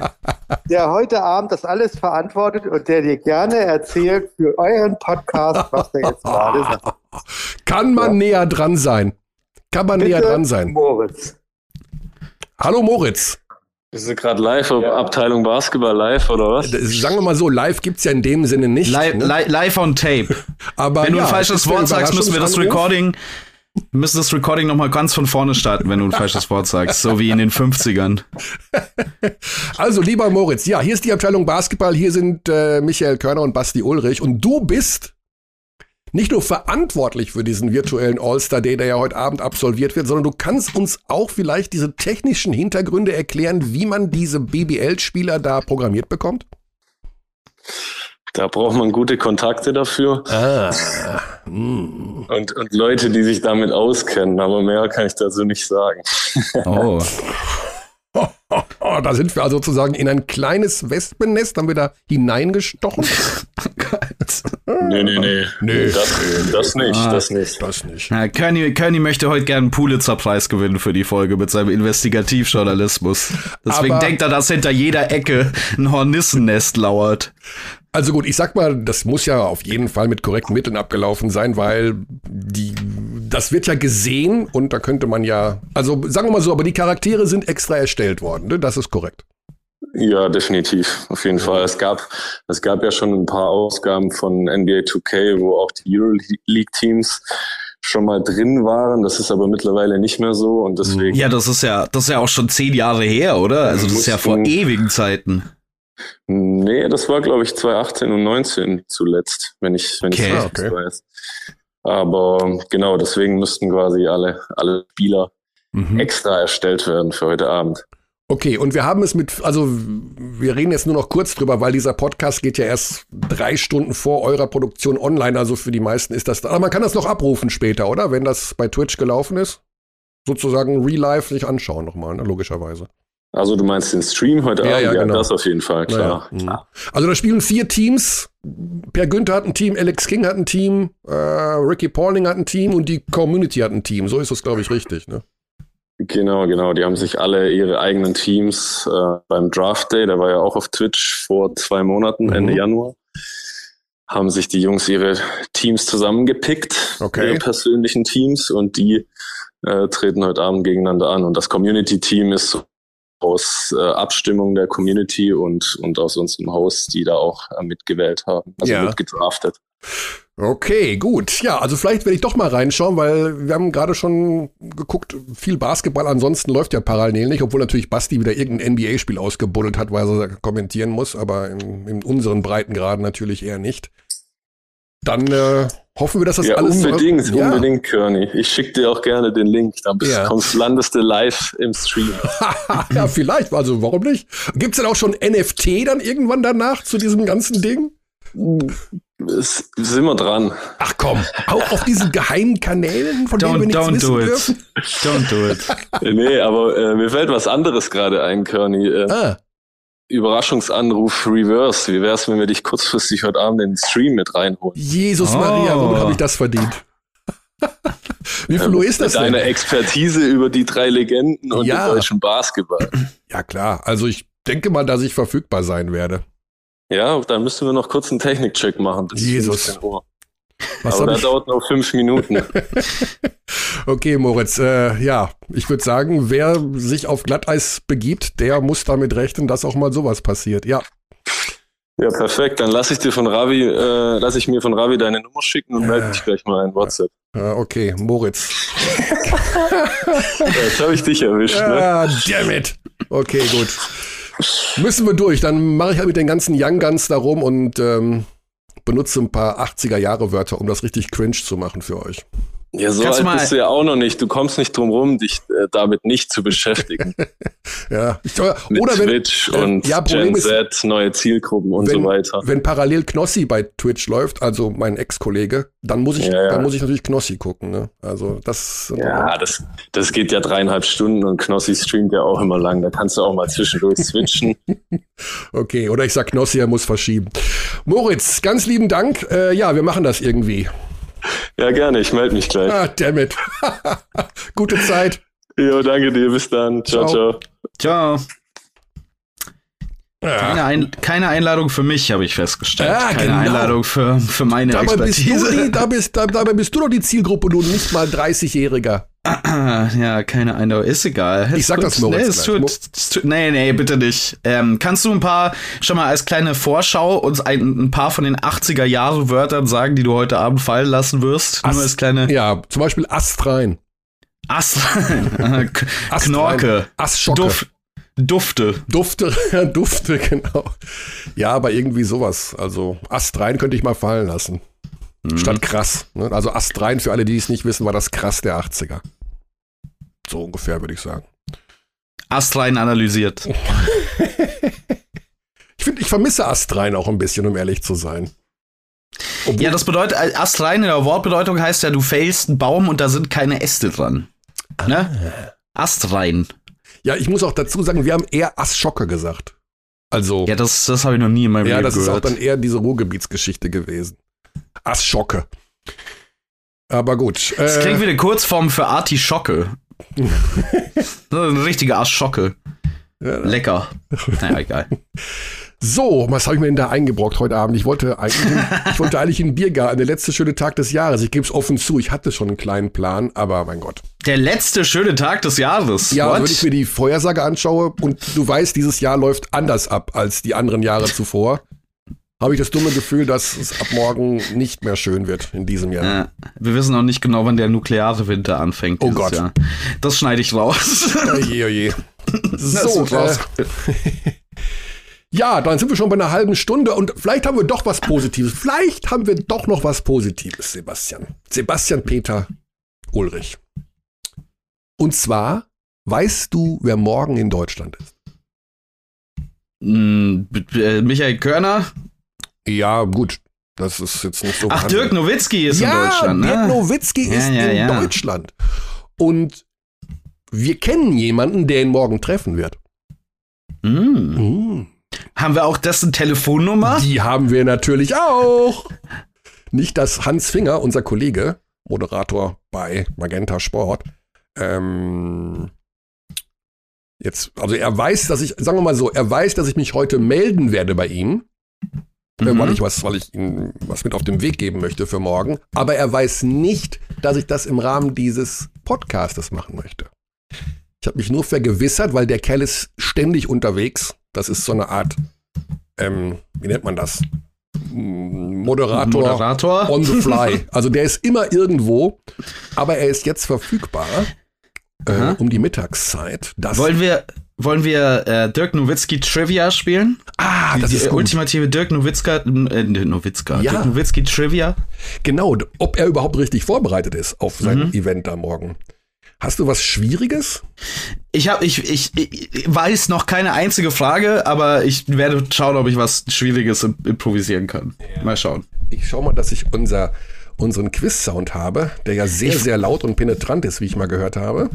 der heute Abend das alles verantwortet und der dir gerne erzählt für euren Podcast, was er jetzt gerade sagt. [laughs] Kann man näher dran sein. Kann man näher dran sein. Moritz. Hallo Moritz. Wir sind gerade live, ob Abteilung Basketball live oder was? Sagen wir mal so, live gibt's ja in dem Sinne nicht. Live, ne? li live on tape. [laughs] Aber Wenn du ja, ein es falsches der Wort sagst, müssen wir das. Recording, wir müssen das Recording nochmal ganz von vorne starten, wenn du ein falsches Wort sagst, so wie in den 50ern. [laughs] Also, lieber Moritz, ja, hier ist die Abteilung Basketball, hier sind äh, Michael Körner und Basti Ulrich und du bist nicht nur verantwortlich für diesen virtuellen All-Star-Day, der ja heute Abend absolviert wird, sondern du kannst uns auch vielleicht diese technischen Hintergründe erklären, wie man diese BBL-Spieler da programmiert bekommt? Da braucht man gute Kontakte dafür Ah. Hm. und, und Leute, die sich damit auskennen. Aber mehr kann ich dazu nicht sagen. Oh. Oh, [laughs] da sind wir also sozusagen in ein kleines Wespennest, haben wir da hineingestochen. [laughs] Nee, nee, nee. Nee. Das, das nicht, Ah. das nicht. Das nicht. Ja, Kearney, Kearney möchte heute gerne einen Pulitzer-Preis gewinnen für die Folge mit seinem Investigativjournalismus. Deswegen Aber- denkt er, dass hinter jeder Ecke ein Hornissennest lauert. Also gut, ich sag mal, das muss ja auf jeden Fall mit korrekten Mitteln abgelaufen sein, weil die, das wird ja gesehen und da könnte man ja, also sagen wir mal so, aber die Charaktere sind extra erstellt worden, ne? Das ist korrekt. Ja, definitiv. Auf jeden Fall. Es gab, es gab ja schon ein paar Ausgaben von NBA 2K, wo auch die Euroleague-Teams schon mal drin waren. Das ist aber mittlerweile nicht mehr so und deswegen. Ja, das ist ja, das ist ja auch schon zehn Jahre her, oder? Also das ist ja vor ewigen Zeiten. Nee, das war, glaube ich, 2018 und 19 zuletzt, wenn ich, wenn Okay. ich Ah, richtig okay. weiß. Aber genau, deswegen müssten quasi alle, alle Spieler Mhm. extra erstellt werden für heute Abend. Okay, und wir haben es mit, also wir reden jetzt nur noch kurz drüber, weil dieser Podcast geht ja erst drei Stunden vor eurer Produktion online, also für die meisten ist das, aber man kann das noch abrufen später, oder? Wenn das bei Twitch gelaufen ist? Sozusagen real life sich anschauen nochmal, ne? logischerweise. Also du meinst den Stream heute Ja, Abend? ja, Ja, genau. das auf jeden Fall, klar. Naja, mh. Also da spielen vier Teams. Per Günther hat ein Team, Alex King hat ein Team, äh, Ricky Pauling hat ein Team und die Community hat ein Team. So ist das, glaube ich, richtig. Ne? Genau, genau. Die haben sich alle ihre eigenen Teams äh, beim Draft Day, der war ja auch auf Twitch vor zwei Monaten, Mhm. Ende Januar, haben sich die Jungs ihre Teams zusammengepickt, Okay. ihre persönlichen Teams und die äh, treten heute Abend gegeneinander an. Und das Community-Team ist so aus äh, Abstimmung der Community und, und aus unserem Host, die da auch äh, mitgewählt haben, also Ja. mitgedraftet. Okay, gut. Ja, also vielleicht werde ich doch mal reinschauen, weil wir haben gerade schon geguckt, viel Basketball ansonsten läuft ja parallel nicht, obwohl natürlich Basti wieder irgendein NBA-Spiel ausgebuddelt hat, weil er kommentieren muss, aber in, in unseren Breitengraden natürlich eher nicht. Dann äh, hoffen wir, dass das ja, alles unbedingt, ja. unbedingt, Kearney. Ich schicke dir auch gerne den Link, dann bist, Ja. kommst, landest du live im Stream. [laughs] ja, vielleicht. Also warum nicht? Gibt's denn auch schon NFT dann irgendwann danach zu diesem ganzen Ding? Es, sind wir dran. Ach komm, auch auf diesen geheimen Kanälen, von denen wir Don't, nichts don't wissen do it. dürfen? Don't do it. [laughs] nee, aber äh, mir fällt was anderes gerade ein, Kearney. Äh, Ah, Überraschungsanruf Reverse. Wie wär's, wenn wir dich kurzfristig heute Abend in den Stream mit reinholen? Jesus Oh. Maria, womit habe ich das verdient? [laughs] Wie viel Uhr ist das Mit denn? deiner Expertise über die drei Legenden und Ja. den deutschen Basketball. Ja klar, also ich denke mal, dass ich verfügbar sein werde. Ja, dann müssen wir noch kurz einen Technikcheck machen. bis Jesus. 15 Uhr. Was Aber ich? dauert nur fünf Minuten. [laughs] Okay, Moritz, äh, ja, ich würde sagen, wer sich auf Glatteis begibt, der muss damit rechnen, dass auch mal sowas passiert. Ja, ja, perfekt. Dann lasse ich dir von Ravi, äh, lasse ich mir von Ravi deine Nummer schicken und melde dich gleich mal in WhatsApp. äh, okay, Moritz. Ja, [laughs] jetzt habe ich dich erwischt, ne? Ah, damn it. Okay, gut. Müssen wir durch. Dann mache ich halt mit den ganzen Young Guns da rum und ähm, benutze ein paar 80er Jahre Wörter, um das richtig cringe zu machen für euch. Ja, so Kannst du alt mal- bist du ja auch noch nicht. Du kommst nicht drum rum, dich äh, damit nicht zu beschäftigen. [laughs] Ja. Ich, oder Mit wenn, Twitch äh, und ja, Gen ist, Z, neue Zielgruppen und wenn, so weiter. wenn parallel Knossi bei Twitch läuft, also mein Ex-Kollege, dann muss ich, Ja, ja. dann muss ich natürlich Knossi gucken. Ne? Also das. Ja, das, das geht ja dreieinhalb Stunden und Knossi streamt ja auch immer lang. Da kannst du auch mal zwischendurch [laughs] switchen. Okay, oder ich sag Knossi, er muss verschieben. Moritz, ganz lieben Dank. Äh, ja, wir machen das irgendwie. Ja, gerne. Ich melde mich gleich. Ah, damn it. [laughs] Gute Zeit. Jo, danke dir. Bis dann. Ciao, Ciao. ciao. Ciao. Keine, Ein keine Einladung für mich, habe ich festgestellt. Ja, keine genau. Einladung für, für meine Dabei bist, du Expertise. die, da bist, da, dabei bist du doch die Zielgruppe, du nicht mal 30-Jähriger. [clears throat] ja, keine Einladung. Ist egal. Ich Ist sag gut. das Moritz nee, es tut, es tut, nee, nee, bitte nicht. Ähm, kannst du ein paar, schon mal als kleine Vorschau, uns ein, ein paar von den 80er-Jahre-Wörtern sagen, die du heute Abend fallen lassen wirst? Ast- Nur als kleine Ja, zum Beispiel Astrein. Ast Astrein. [laughs] Knorke. Astschocke. Duft, Dufte. Dufte, [laughs] Dufte, genau. Ja, aber irgendwie sowas. Also Astrein könnte ich mal fallen lassen. Mhm. Statt krass. Ne? Also Astrein, für alle, die es nicht wissen, war das krass der 80er. So ungefähr, würde ich sagen. Astrein analysiert. [laughs] Ich finde, ich vermisse Astrein auch ein bisschen, um ehrlich zu sein. Obwohl, Ja, das bedeutet, äh, Astrein in der Wortbedeutung heißt ja, du fällst einen Baum und da sind keine Äste dran. Ne? Astrein. ja, ich muss auch dazu sagen, wir haben eher Astschocke gesagt. Also, Ja, das, das habe ich noch nie in meinem ja, Leben das ist auch gehört. dann eher diese Ruhrgebietsgeschichte gewesen. Astschocke. Aber gut. das äh, klingt wie eine Kurzform für Artischocke. [laughs] Das eine richtige Arschocke. ja, Lecker. Naja, egal. So, was habe ich mir denn da eingebrockt heute Abend? Ich wollte eigentlich, in, ich wollte eigentlich in den Biergarten, der letzte schöne Tag des Jahres. Ich gebe es offen zu, ich hatte schon einen kleinen Plan, aber mein Gott. Der letzte schöne Tag des Jahres. Ja, What? wenn ich mir die Vorhersage anschaue und du weißt, dieses Jahr läuft anders ab als die anderen Jahre zuvor, habe ich das dumme Gefühl, dass es ab morgen nicht mehr schön wird in diesem Jahr. Ja, wir wissen noch nicht genau, wann der nukleare Winter anfängt. Oh Gott. Jahr. Das schneide ich raus. Oje, oje. [laughs] So, wird raus. äh, [laughs] ja, dann sind wir schon bei einer halben Stunde und vielleicht haben wir doch was Positives. Vielleicht haben wir doch noch was Positives, Sebastian. Sebastian Peter Ulrich. Und zwar, weißt du, wer morgen in Deutschland ist? B- äh, Michael Körner. Ja, gut. Das ist jetzt nicht so. Ach, wahnsinnig- Dirk Nowitzki ist ja, in Deutschland, Dirk ne? Nowitzki Ja, ist ja, in. Deutschland. Und wir kennen jemanden, der ihn morgen treffen wird. Mm. Mm. Haben wir auch dessen Telefonnummer? Die haben wir natürlich auch. Nicht, dass Hans Finger, unser Kollege, Moderator bei Magenta Sport, ähm, jetzt, also er weiß, dass ich, sagen wir mal so, er weiß, dass ich mich heute melden werde bei ihm, Mhm. weil ich was, weil ich ihm was mit auf den Weg geben möchte für morgen. Aber er weiß nicht, dass ich das im Rahmen dieses Podcastes machen möchte. Ich habe mich nur vergewissert, weil der Kerl ist ständig unterwegs. Das ist so eine Art, ähm, wie nennt man das? Moderator, Moderator. on the fly. [laughs] Also der ist immer irgendwo, aber er ist jetzt verfügbar äh, um die Mittagszeit. Das, Wollen wir, wollen wir äh, Dirk Nowitzki Trivia spielen? ah, das die ist gut. ultimative Dirk Nowitzka, äh, Nowitzka, Ja. Dirk Nowitzki Trivia. Genau, ob er überhaupt richtig vorbereitet ist auf sein Mhm. Event da morgen. Hast du was Schwieriges? Ich habe, ich, ich, ich weiß noch keine einzige Frage, aber ich werde schauen, ob ich was Schwieriges im- improvisieren kann. Mal schauen. Ich schau mal, dass ich unser, unseren Quiz-Sound habe, der ja sehr, sehr laut und penetrant ist, wie ich mal gehört habe.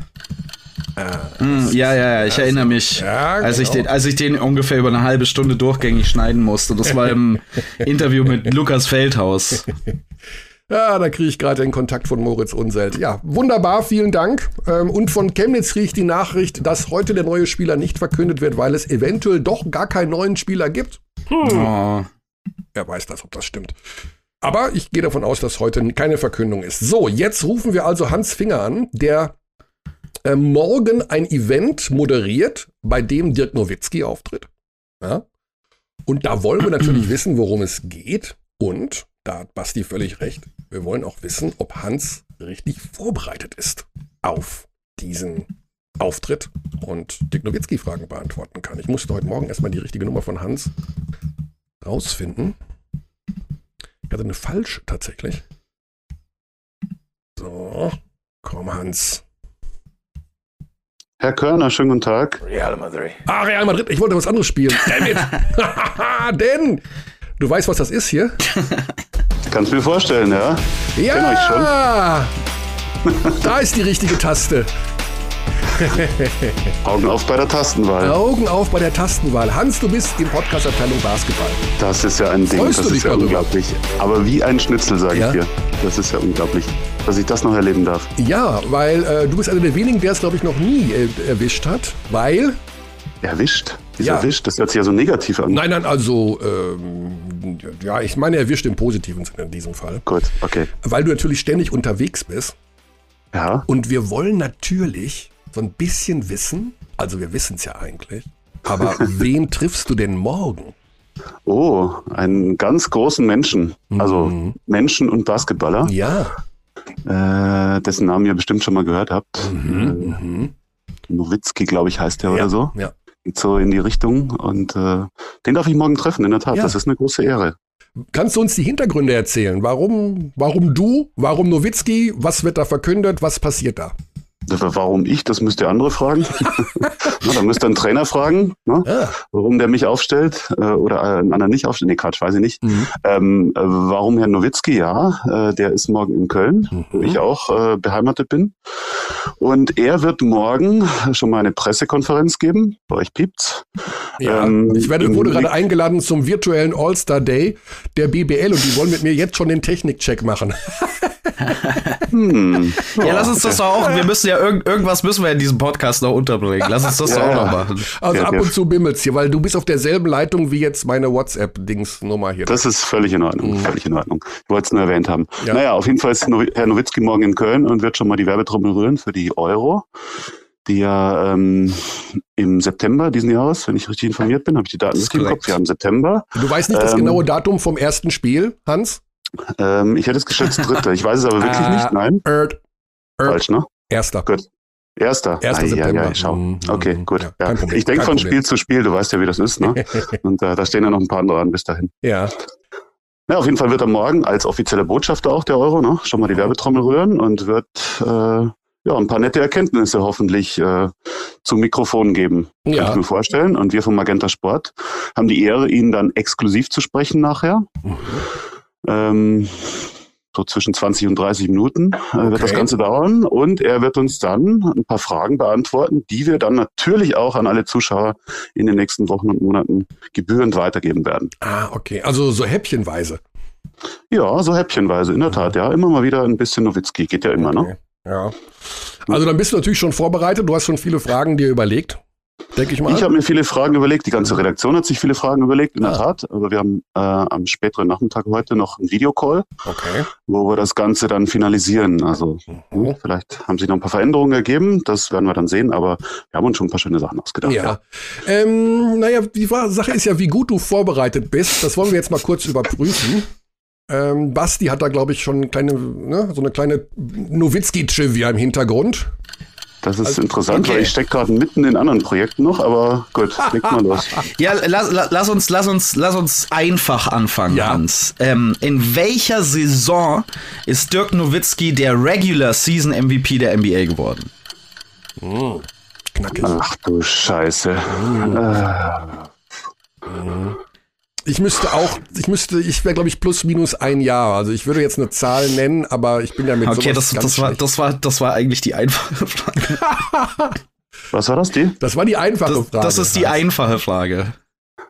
Hm, ja, ja, ja, ich erinnere mich, Ja, als, ich genau. den, als ich den ungefähr über eine halbe Stunde durchgängig schneiden musste. Das war im [laughs] Interview mit Lukas Feldhaus. Ja, da kriege ich gerade den Kontakt von Moritz Unselt. Ja, wunderbar, vielen Dank. Ähm, Und von Chemnitz kriege ich die Nachricht, dass heute der neue Spieler nicht verkündet wird, weil es eventuell doch gar keinen neuen Spieler gibt. Oh. Wer weiß das, ob das stimmt. Aber ich gehe davon aus, dass heute keine Verkündung ist. So, jetzt rufen wir also Hans Finger an, der äh, morgen ein Event moderiert, bei dem Dirk Nowitzki auftritt. Ja? Und da wollen wir natürlich [clears throat] wissen, worum es geht. Und da hat Basti völlig recht. Wir wollen auch wissen, ob Hans richtig vorbereitet ist auf diesen Auftritt und Dirk Nowitzki Fragen beantworten kann. Ich musste heute Morgen erstmal die richtige Nummer von Hans rausfinden. Ich hatte eine falsch tatsächlich. So, komm Hans. Herr Körner, schönen guten Tag. Real Madrid. Ah, Real Madrid, ich wollte was anderes spielen. [laughs] Damn it. [laughs] Denn, du weißt, was das ist hier? [laughs] Kannst du mir vorstellen, ja? Ja! da ist die richtige Taste. [laughs] Augen auf bei der Tastenwahl. Augen auf bei der Tastenwahl. Hans, du bist in Podcast-Abteilung Basketball. Das ist ja ein Ding, Freust das ist ja darüber? unglaublich. Aber wie ein Schnitzel, sage Ja? ich dir. Das ist ja unglaublich, dass ich das noch erleben darf. Ja, weil äh, du bist einer der wenigen, der es, glaube ich, noch nie äh, erwischt hat. Weil, Erwischt? Wieso Ja. erwischt? Das hört sich ja so negativ an. nein, nein, also, ähm, ja, ich meine, erwischt im positiven Sinne in diesem Fall. Gut, okay. Weil du natürlich ständig unterwegs bist. Ja, Und wir wollen natürlich so ein bisschen wissen, also wir wissen es ja eigentlich, aber [laughs] wen triffst du denn morgen? oh, einen ganz großen Menschen. Also Mhm. Menschen und Basketballer, Ja. äh, dessen Namen ihr bestimmt schon mal gehört habt. Äh, Mhm. Nowitzki, glaube ich, heißt der Ja, oder so. ja. Geht so in die Richtung. Und äh, den darf ich morgen treffen, in der Tat. Ja. Das ist eine große Ehre. Kannst du uns die Hintergründe erzählen? Warum, warum du? Warum Nowitzki? Was wird da verkündet? Was passiert da? Warum ich? Das müsst ihr andere fragen. [laughs] Na, da müsst ihr einen Trainer fragen, ne? Ah, warum der mich aufstellt äh, oder einen anderen nicht aufstellt. Nee, Quatsch, weiß ich nicht. mhm. Ähm, äh, warum Herr Nowitzki? Ja, äh, der ist morgen in Köln, wo Mhm. ich auch äh, beheimatet bin. Und er wird morgen schon mal eine Pressekonferenz geben. Bei euch piept's. ja. Ähm, ich werde, wurde gerade eingeladen zum virtuellen All-Star Day der BBL und die wollen mit mir jetzt schon den Technikcheck machen. [laughs] Hm. Ja, lass uns das doch auch. Wir müssen ja irgend, irgendwas müssen wir in diesem Podcast noch unterbringen. Lass uns das Ja, doch auch ja. noch machen. Also Ja, ab ja. und zu bimmelt's hier, weil du bist auf derselben Leitung wie jetzt meine WhatsApp-Dings-Nummer hier. Das ist völlig in Ordnung, völlig in Ordnung. Ich wollte es nur erwähnt haben. Ja. Naja, auf jeden Fall ist Herr Nowitzki morgen in Köln und wird schon mal die Werbetrommel rühren für die Euro, die ja ähm, im September diesen Jahres, wenn ich richtig informiert bin, habe ich die Daten richtig im. Kopf, ja im September. Du weißt nicht das Ähm, genaue Datum vom ersten Spiel, Hans? Ähm, ich hätte es geschätzt dritte. Ich weiß es aber wirklich Ah. nicht. Nein, Erd, Erd, falsch, ne? erster. Erster. Erster Ei, ei, September. ei, schau. Mhm, Okay, mhm. gut. Ja, Ja, Problem, Ich denke von. Spiel zu Spiel, du weißt ja, wie das ist, ne? [laughs] Und äh, da stehen ja noch ein paar andere an bis dahin. ja. Ja, auf jeden Fall wird er morgen als offizieller Botschafter auch der Euro, ne, schon mal die Werbetrommel rühren und wird äh, ja ein paar nette Erkenntnisse hoffentlich äh, zum Mikrofon geben. Kann Ja. ich mir vorstellen. Und wir vom Magenta Sport haben die Ehre, ihn dann exklusiv zu sprechen nachher. Mhm. Ähm, so zwischen 20 und 30 Minuten äh, wird das. Ganze dauern. Und er wird uns dann ein paar Fragen beantworten, die wir dann natürlich auch an alle Zuschauer in den nächsten Wochen und Monaten gebührend weitergeben werden. Ah, okay. Also so häppchenweise. Ja, so häppchenweise, in der Tat, ja. Immer mal wieder ein bisschen Nowitzki, geht ja immer, ne? Okay. Ja. Also dann bist du natürlich schon vorbereitet. Du hast schon viele Fragen dir überlegt, denke ich mal. Ich habe mir viele Fragen überlegt, die ganze Redaktion hat sich viele Fragen überlegt, in Ah. der Tat. Aber wir haben äh, am späteren Nachmittag heute noch einen Videocall, okay. wo wir das Ganze dann finalisieren. Also Mhm. hm, vielleicht haben sich noch ein paar Veränderungen ergeben, das werden wir dann sehen, aber wir haben uns schon ein paar schöne Sachen ausgedacht. Ja. Ähm, naja, die Sache ist ja, wie gut du vorbereitet bist. Das wollen wir jetzt mal kurz überprüfen. Ähm, Basti hat da, glaube ich, schon eine kleine, ne, so eine kleine Nowitzki-Trivia im Hintergrund. Das ist Also, interessant, okay. weil ich stecke gerade mitten in anderen Projekten noch, aber gut, leg mal los. Ja, lass, lass, uns, lass uns, lass uns einfach anfangen, Ja. Hans. Ähm, in welcher Saison ist Dirk Nowitzki der Regular Season MVP der NBA geworden? Knackig. Ach du Scheiße. Äh, Ich müsste auch, ich müsste, ich wäre, glaube ich, plus minus ein Jahr. Also ich würde jetzt eine Zahl nennen, aber ich bin ja mit Okay, sowas das, ganz das, war, schlecht. das, war, das war eigentlich die einfache [laughs] Frage. was war das, die? Das war die einfache Das, Frage. das ist die einfache Frage.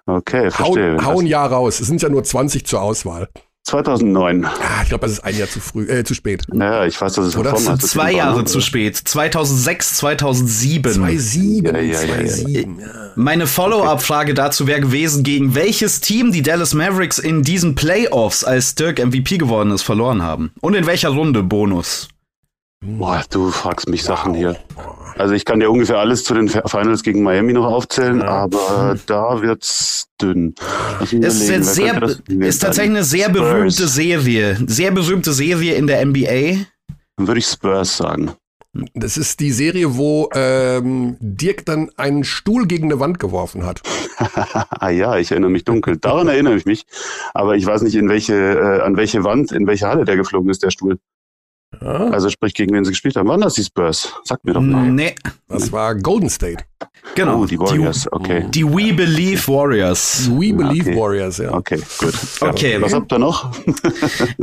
Okay, verstehe. Hauen, hauen Jahr raus. Es sind ja nur 20 zur Auswahl. 2009. Ah, ich glaube, das ist ein Jahr zu früh, äh, zu spät. Naja, ich weiß, dass es Oder? Reform Das. Zwei Jahre zu spät. 2006, 2007. 2-7, Ja, ja, ja, ja. 2-7, ja. Meine Follow-up-Frage dazu wäre gewesen, gegen welches Team die Dallas Mavericks in diesen Playoffs, als Dirk MVP geworden ist, verloren haben. Und in welcher Runde Bonus? Boah, du fragst mich Sachen hier. Also ich kann dir ungefähr alles zu den Finals gegen Miami noch aufzählen, aber da wird's dünn. Es ist, jetzt sehr, ist tatsächlich eine sehr Spurs. berühmte Serie. Sehr berühmte Serie in der NBA. Dann würde ich Spurs sagen. Das ist die Serie, wo ähm, Dirk dann einen Stuhl gegen eine Wand geworfen hat. [laughs] ah ja, ich erinnere mich dunkel. Daran erinnere ich mich. Aber ich weiß nicht, in welche, äh, an welche Wand, in welche Halle der geflogen ist, der Stuhl. Ja, Also sprich, gegen wen sie gespielt haben. Waren das die Spurs? Sag mir doch mal. Nee, das war Golden State. genau. Oh, die Warriors, okay. Die, die We Believe Warriors. We Believe okay. Warriors, ja. Okay, gut. Okay. Was habt ihr noch? [laughs]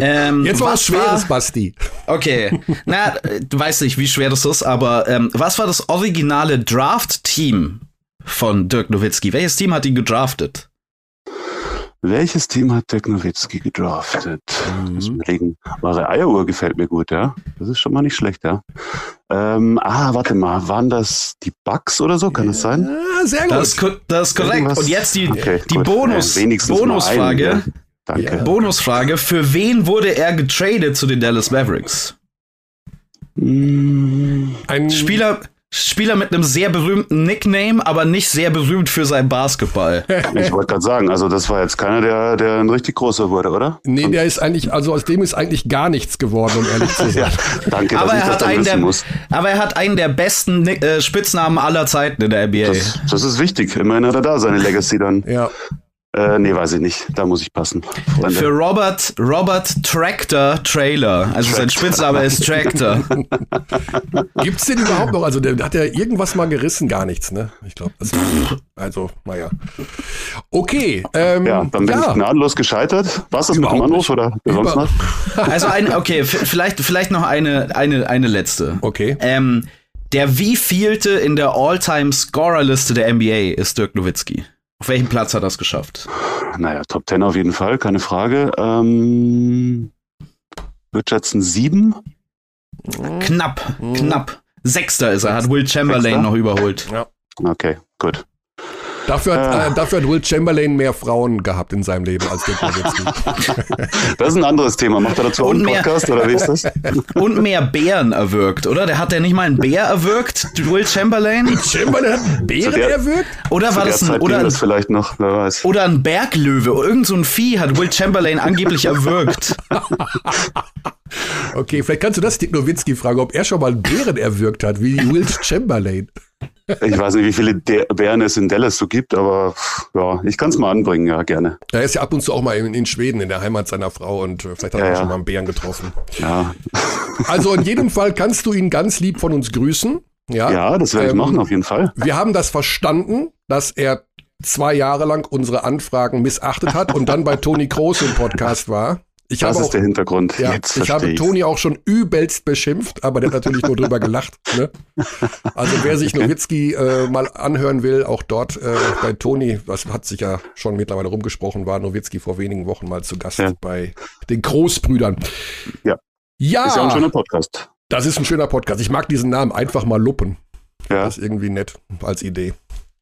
Ähm, Jetzt war was Schweres, Basti. Okay, na, du weißt nicht, wie schwer das ist, aber ähm, was war das originale Draft-Team von Dirk Nowitzki? Welches Team hat ihn gedraftet? Welches Team hat Dirk Nowitzki gedraftet? Mhm. Überlegen. Wahre Eieruhr gefällt mir gut, ja. Das ist schon mal nicht schlecht, ja. Ähm, ah, warte mal, waren das die Bucks oder so? Kann das sein? Ja, sehr gut. Das das ist korrekt. Irgendwas? Und jetzt die, Okay, die gut. Bonus, Ja, Bonusfrage. einen, ja. Danke. Ja. Bonusfrage. Für wen wurde er getradet zu den Dallas Mavericks? Mm, Ein Spieler, Spieler mit einem sehr berühmten Nickname, aber nicht sehr berühmt für sein Basketball. [laughs] Ich wollte gerade sagen, also das war jetzt keiner, der, der ein richtig großer wurde, oder? Nee, der ist eigentlich, also aus dem ist eigentlich gar nichts geworden, um ehrlich zu [laughs] sein. Danke, aber, dass ich er das hat dann einen wissen der, muss. aber er hat einen der besten äh, Spitznamen aller Zeiten in der NBA. Das, das ist wichtig. Immerhin hat er da seine Legacy dann. Ja. Äh, nee, weiß ich nicht. Da muss ich passen. Freunde. Für Robert, Robert Tractor Trailer. Also sein Spitzname ist Tractor. [laughs] Gibt's den überhaupt noch? Also der hat ja irgendwas mal gerissen, gar nichts, ne? Ich glaube, das also, naja. Okay, ähm, ja, dann bin ich gnadenlos gescheitert. War es das mit dem Überhaupt Anruf oder sonst Über- was? [laughs] Also ein, okay, vielleicht, vielleicht noch eine, eine, eine letzte. Okay. Ähm, der wievielte in der All-Time-Scorer-Liste der NBA ist Dirk Nowitzki? Auf welchem Platz hat er es geschafft? Naja, Top 10 auf jeden Fall, keine Frage. Ähm, schätzen sieben? Knapp, knapp. Sechster ist er, hat Will Chamberlain Sechster? noch überholt. Okay, gut. Dafür hat, Ah. äh, dafür hat Will Chamberlain mehr Frauen gehabt in seinem Leben als Dirk Nowitzki. [laughs] Das ist ein anderes Thema. Macht er dazu auch Und einen mehr- Podcast oder wie ist das? [laughs] Und mehr Bären erwürgt, oder? Der hat ja nicht mal einen Bär erwürgt, Will Chamberlain? Chamberlain hat einen Bären der- erwürgt? Oder war das ein, Zeit oder, ging das vielleicht noch, wer weiß. oder ein Berglöwe? Irgend so ein Vieh hat Will Chamberlain angeblich erwürgt. [laughs] Okay, vielleicht kannst du das Dirk Nowitzki fragen, ob er schon mal einen Bären erwürgt hat, wie Will Chamberlain. Ich weiß nicht, wie viele De Bären es in Dallas so gibt, aber ja, ich kann es mal anbringen, ja, gerne. Er ist ja ab und zu auch mal in, in Schweden, in der Heimat seiner Frau und äh, vielleicht hat Ja, er auch ja. schon mal einen Bären getroffen. Ja, Also in jedem Fall kannst du ihn ganz lieb von uns grüßen. Ja, ja das werde ich Ähm, machen, auf jeden Fall. Wir haben das verstanden, dass er zwei Jahre lang unsere Anfragen missachtet hat und dann bei Toni Kroos im Podcast war. Ich Das habe ist auch, der Hintergrund. ja, Jetzt ich habe. Toni auch schon übelst beschimpft, aber der hat natürlich nur drüber gelacht. Ne? Also wer sich [laughs] Nowitzki äh, mal anhören will, auch dort äh, bei Toni, das hat sich ja schon mittlerweile rumgesprochen, war Nowitzki vor wenigen Wochen mal zu Gast Ja. bei den Großbrüdern. Ja. Ja, Ist ja ein schöner Podcast. das ist ein schöner Podcast. Ich mag diesen Namen einfach mal luppen. Ja. Das ist irgendwie nett als Idee.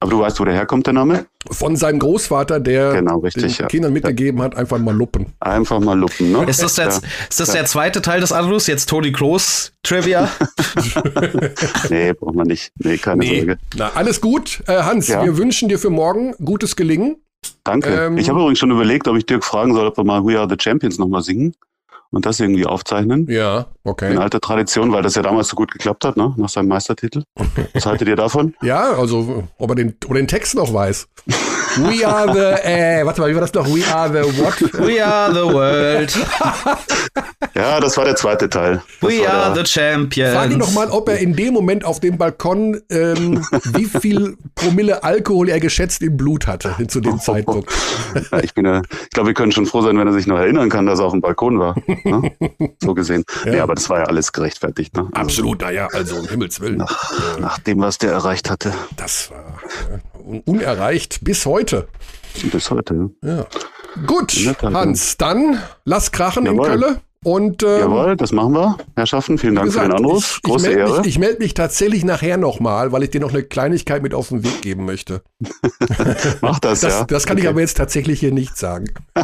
Aber du weißt, wo der herkommt, der Name? Von seinem Großvater, der Genau, richtig, den ja. Kindern mitgegeben hat, einfach mal luppen. Einfach mal lupen, ne? Ist das, der, Ja. ist das der zweite Teil des Anrufs? Jetzt Toni Kroos Trivia? [laughs] Nee, braucht man nicht. Nee, keine Sorge. Na, alles gut. Äh, Hans, Ja. wir wünschen dir für morgen gutes Gelingen. Danke. Ähm, ich habe übrigens schon überlegt, ob ich Dirk fragen soll, ob wir mal We Are the Champions nochmal singen und das irgendwie aufzeichnen. Ja, okay. In alter Tradition, weil das ja damals so gut geklappt hat, ne? Nach seinem Meistertitel. Was haltet ihr davon? Ja, also, ob er den, ob er den Text noch weiß. [laughs] We are the, äh, warte mal, wie war das noch? We are the what? We are the world. [laughs] Ja, das war der zweite Teil. Das We are der- the champions. Frag ihn doch mal, ob er in dem Moment auf dem Balkon, ähm, wie viel Promille Alkohol er geschätzt im Blut hatte zu dem Zeitpunkt. Ja, ich bin ja, ich glaube, wir können schon froh sein, wenn er sich noch erinnern kann, dass er auf dem Balkon war. Ne? So gesehen. Nee, aber das war ja alles gerechtfertigt. Ne? Also, Absolut, naja, also um Himmels Willen. Nach dem, was der erreicht hatte. Das war un- unerreicht bis heute. Bis heute. Ja. Gut. Hans, dann lass krachen Jawohl. in Kölle. Und ähm, Jawohl, das machen wir, Herrschaften. Vielen Dank für gesagt, den Anruf. ich, ich Große melde Ehre. mich, ich meld mich tatsächlich nachher nochmal, weil ich dir noch eine Kleinigkeit mit auf den Weg geben möchte. [laughs] Mach das, Das, ja. das kann ich Okay. aber jetzt tatsächlich hier nicht sagen. [laughs]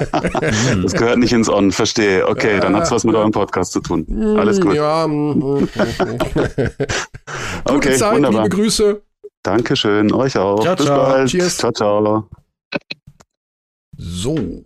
Das gehört nicht ins On, verstehe. Okay, dann hat's was mit eurem Podcast zu tun. Alles gut. Ja, mm, mm, [laughs] Gute Okay, Zeit, wunderbar. liebe Grüße. Dankeschön, euch auch. Ciao, Bis ciao. bald. Cheers. Ciao, ciao. So,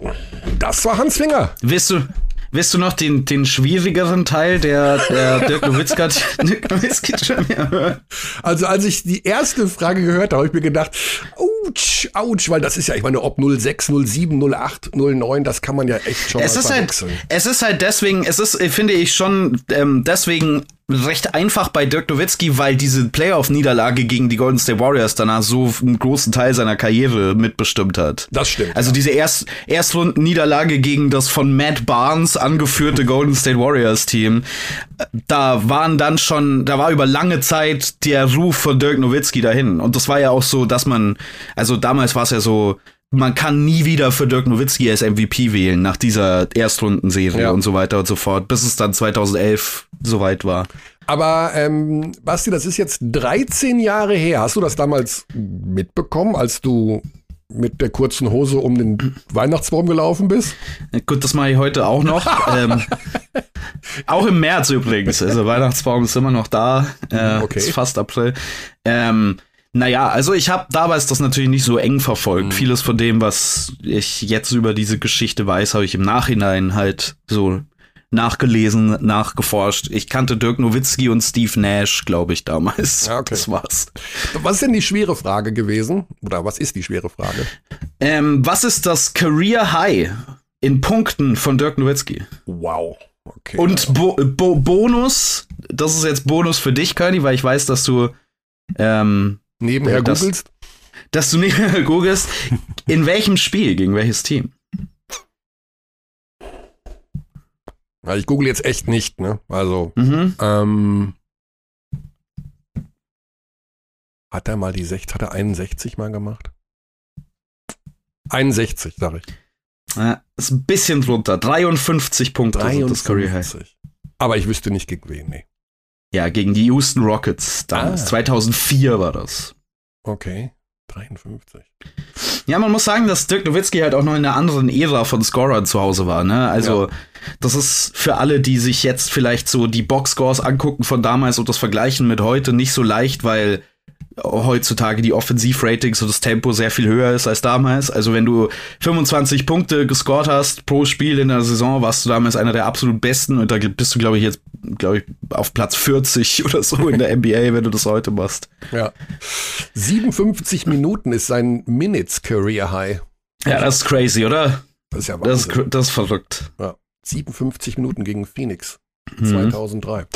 das war Hans Finger. Willst du, willst du noch den, den schwierigeren Teil der, der Dirk Trivia [laughs] hören? Also als ich die erste Frage gehört habe, habe ich mir gedacht, ouch, ouch, weil das ist ja, ich meine, ob 06, 07, 08, 09, das kann man ja echt schon es mal ist halt, es ist halt deswegen, es ist, finde ich schon ähm, deswegen recht einfach bei Dirk Nowitzki, weil diese Playoff-Niederlage gegen die Golden State Warriors danach so einen großen Teil seiner Karriere mitbestimmt hat. Das stimmt. Also diese Erst Erstrunden-Niederlage gegen das von Matt Barnes angeführte Golden State Warriors Team, äh, da waren dann schon, da war über lange Zeit der Ruf von Dirk Nowitzki dahin. Und das war ja auch so, dass man, also damals war es ja so, man kann nie wieder für Dirk Nowitzki als MVP wählen nach dieser Erstrundenserie Ja. und so weiter und so fort, bis es dann 2011 soweit war. Aber ähm, Basti, das ist jetzt 13 Jahre her. Hast du das damals mitbekommen, als du mit der kurzen Hose um den Weihnachtsbaum gelaufen bist? Gut, das mache ich heute auch noch. [laughs] ähm, auch im März übrigens. Also Weihnachtsbaum ist immer noch da. Äh, Okay. Ist fast April. Ähm, naja, also ich habe damals das natürlich nicht so eng verfolgt. Mhm. Vieles von dem, was ich jetzt über diese Geschichte weiß, habe ich im Nachhinein halt so nachgelesen, nachgeforscht. Ich kannte Dirk Nowitzki und Steve Nash, glaube ich, damals. Ja, okay. Das war's. Was ist denn die schwere Frage gewesen? Oder was ist die schwere Frage? Ähm, was ist das Career High in Punkten von Dirk Nowitzki? Wow. Okay. Und Bo Bo Bonus, das ist jetzt Bonus für dich, Curly, weil ich weiß, dass du, ähm, nebenher das- googelst? dass du nicht [laughs] googelst, in welchem Spiel, gegen welches Team? Ja, ich google jetzt echt nicht, ne? Also, Mhm. ähm, hat er mal die 60, hat er 61 mal gemacht? 61, sag ich. Ja, ist ein bisschen drunter. 53 Punkte sind das Career High. 53. Aber ich wüsste nicht gegen wen, nee. Ja, gegen die Houston Rockets damals. Ah. 2004 war das. Okay. 53. Ja, man muss sagen, dass Dirk Nowitzki halt auch noch in einer anderen Ära von Scorern zu Hause war, ne? Also, das ist für alle, die sich jetzt vielleicht so die Boxscores angucken von damals und das vergleichen mit heute nicht so leicht, weil heutzutage die Offensivratings und das Tempo sehr viel höher ist als damals. Also wenn du 25 Punkte gescored hast pro Spiel in der Saison, warst du damals einer der absolut besten und da bist du, glaube ich, jetzt, glaube ich, auf Platz 40 [laughs] oder so in der NBA, wenn du das heute machst. Ja. 57 Minuten ist sein Minutes Career High. Ja, das ist crazy, oder? Das ist ja Das ist, Wahnsinn. das ist verrückt. Ja. 57 Minuten gegen Phoenix. Mhm. 2003.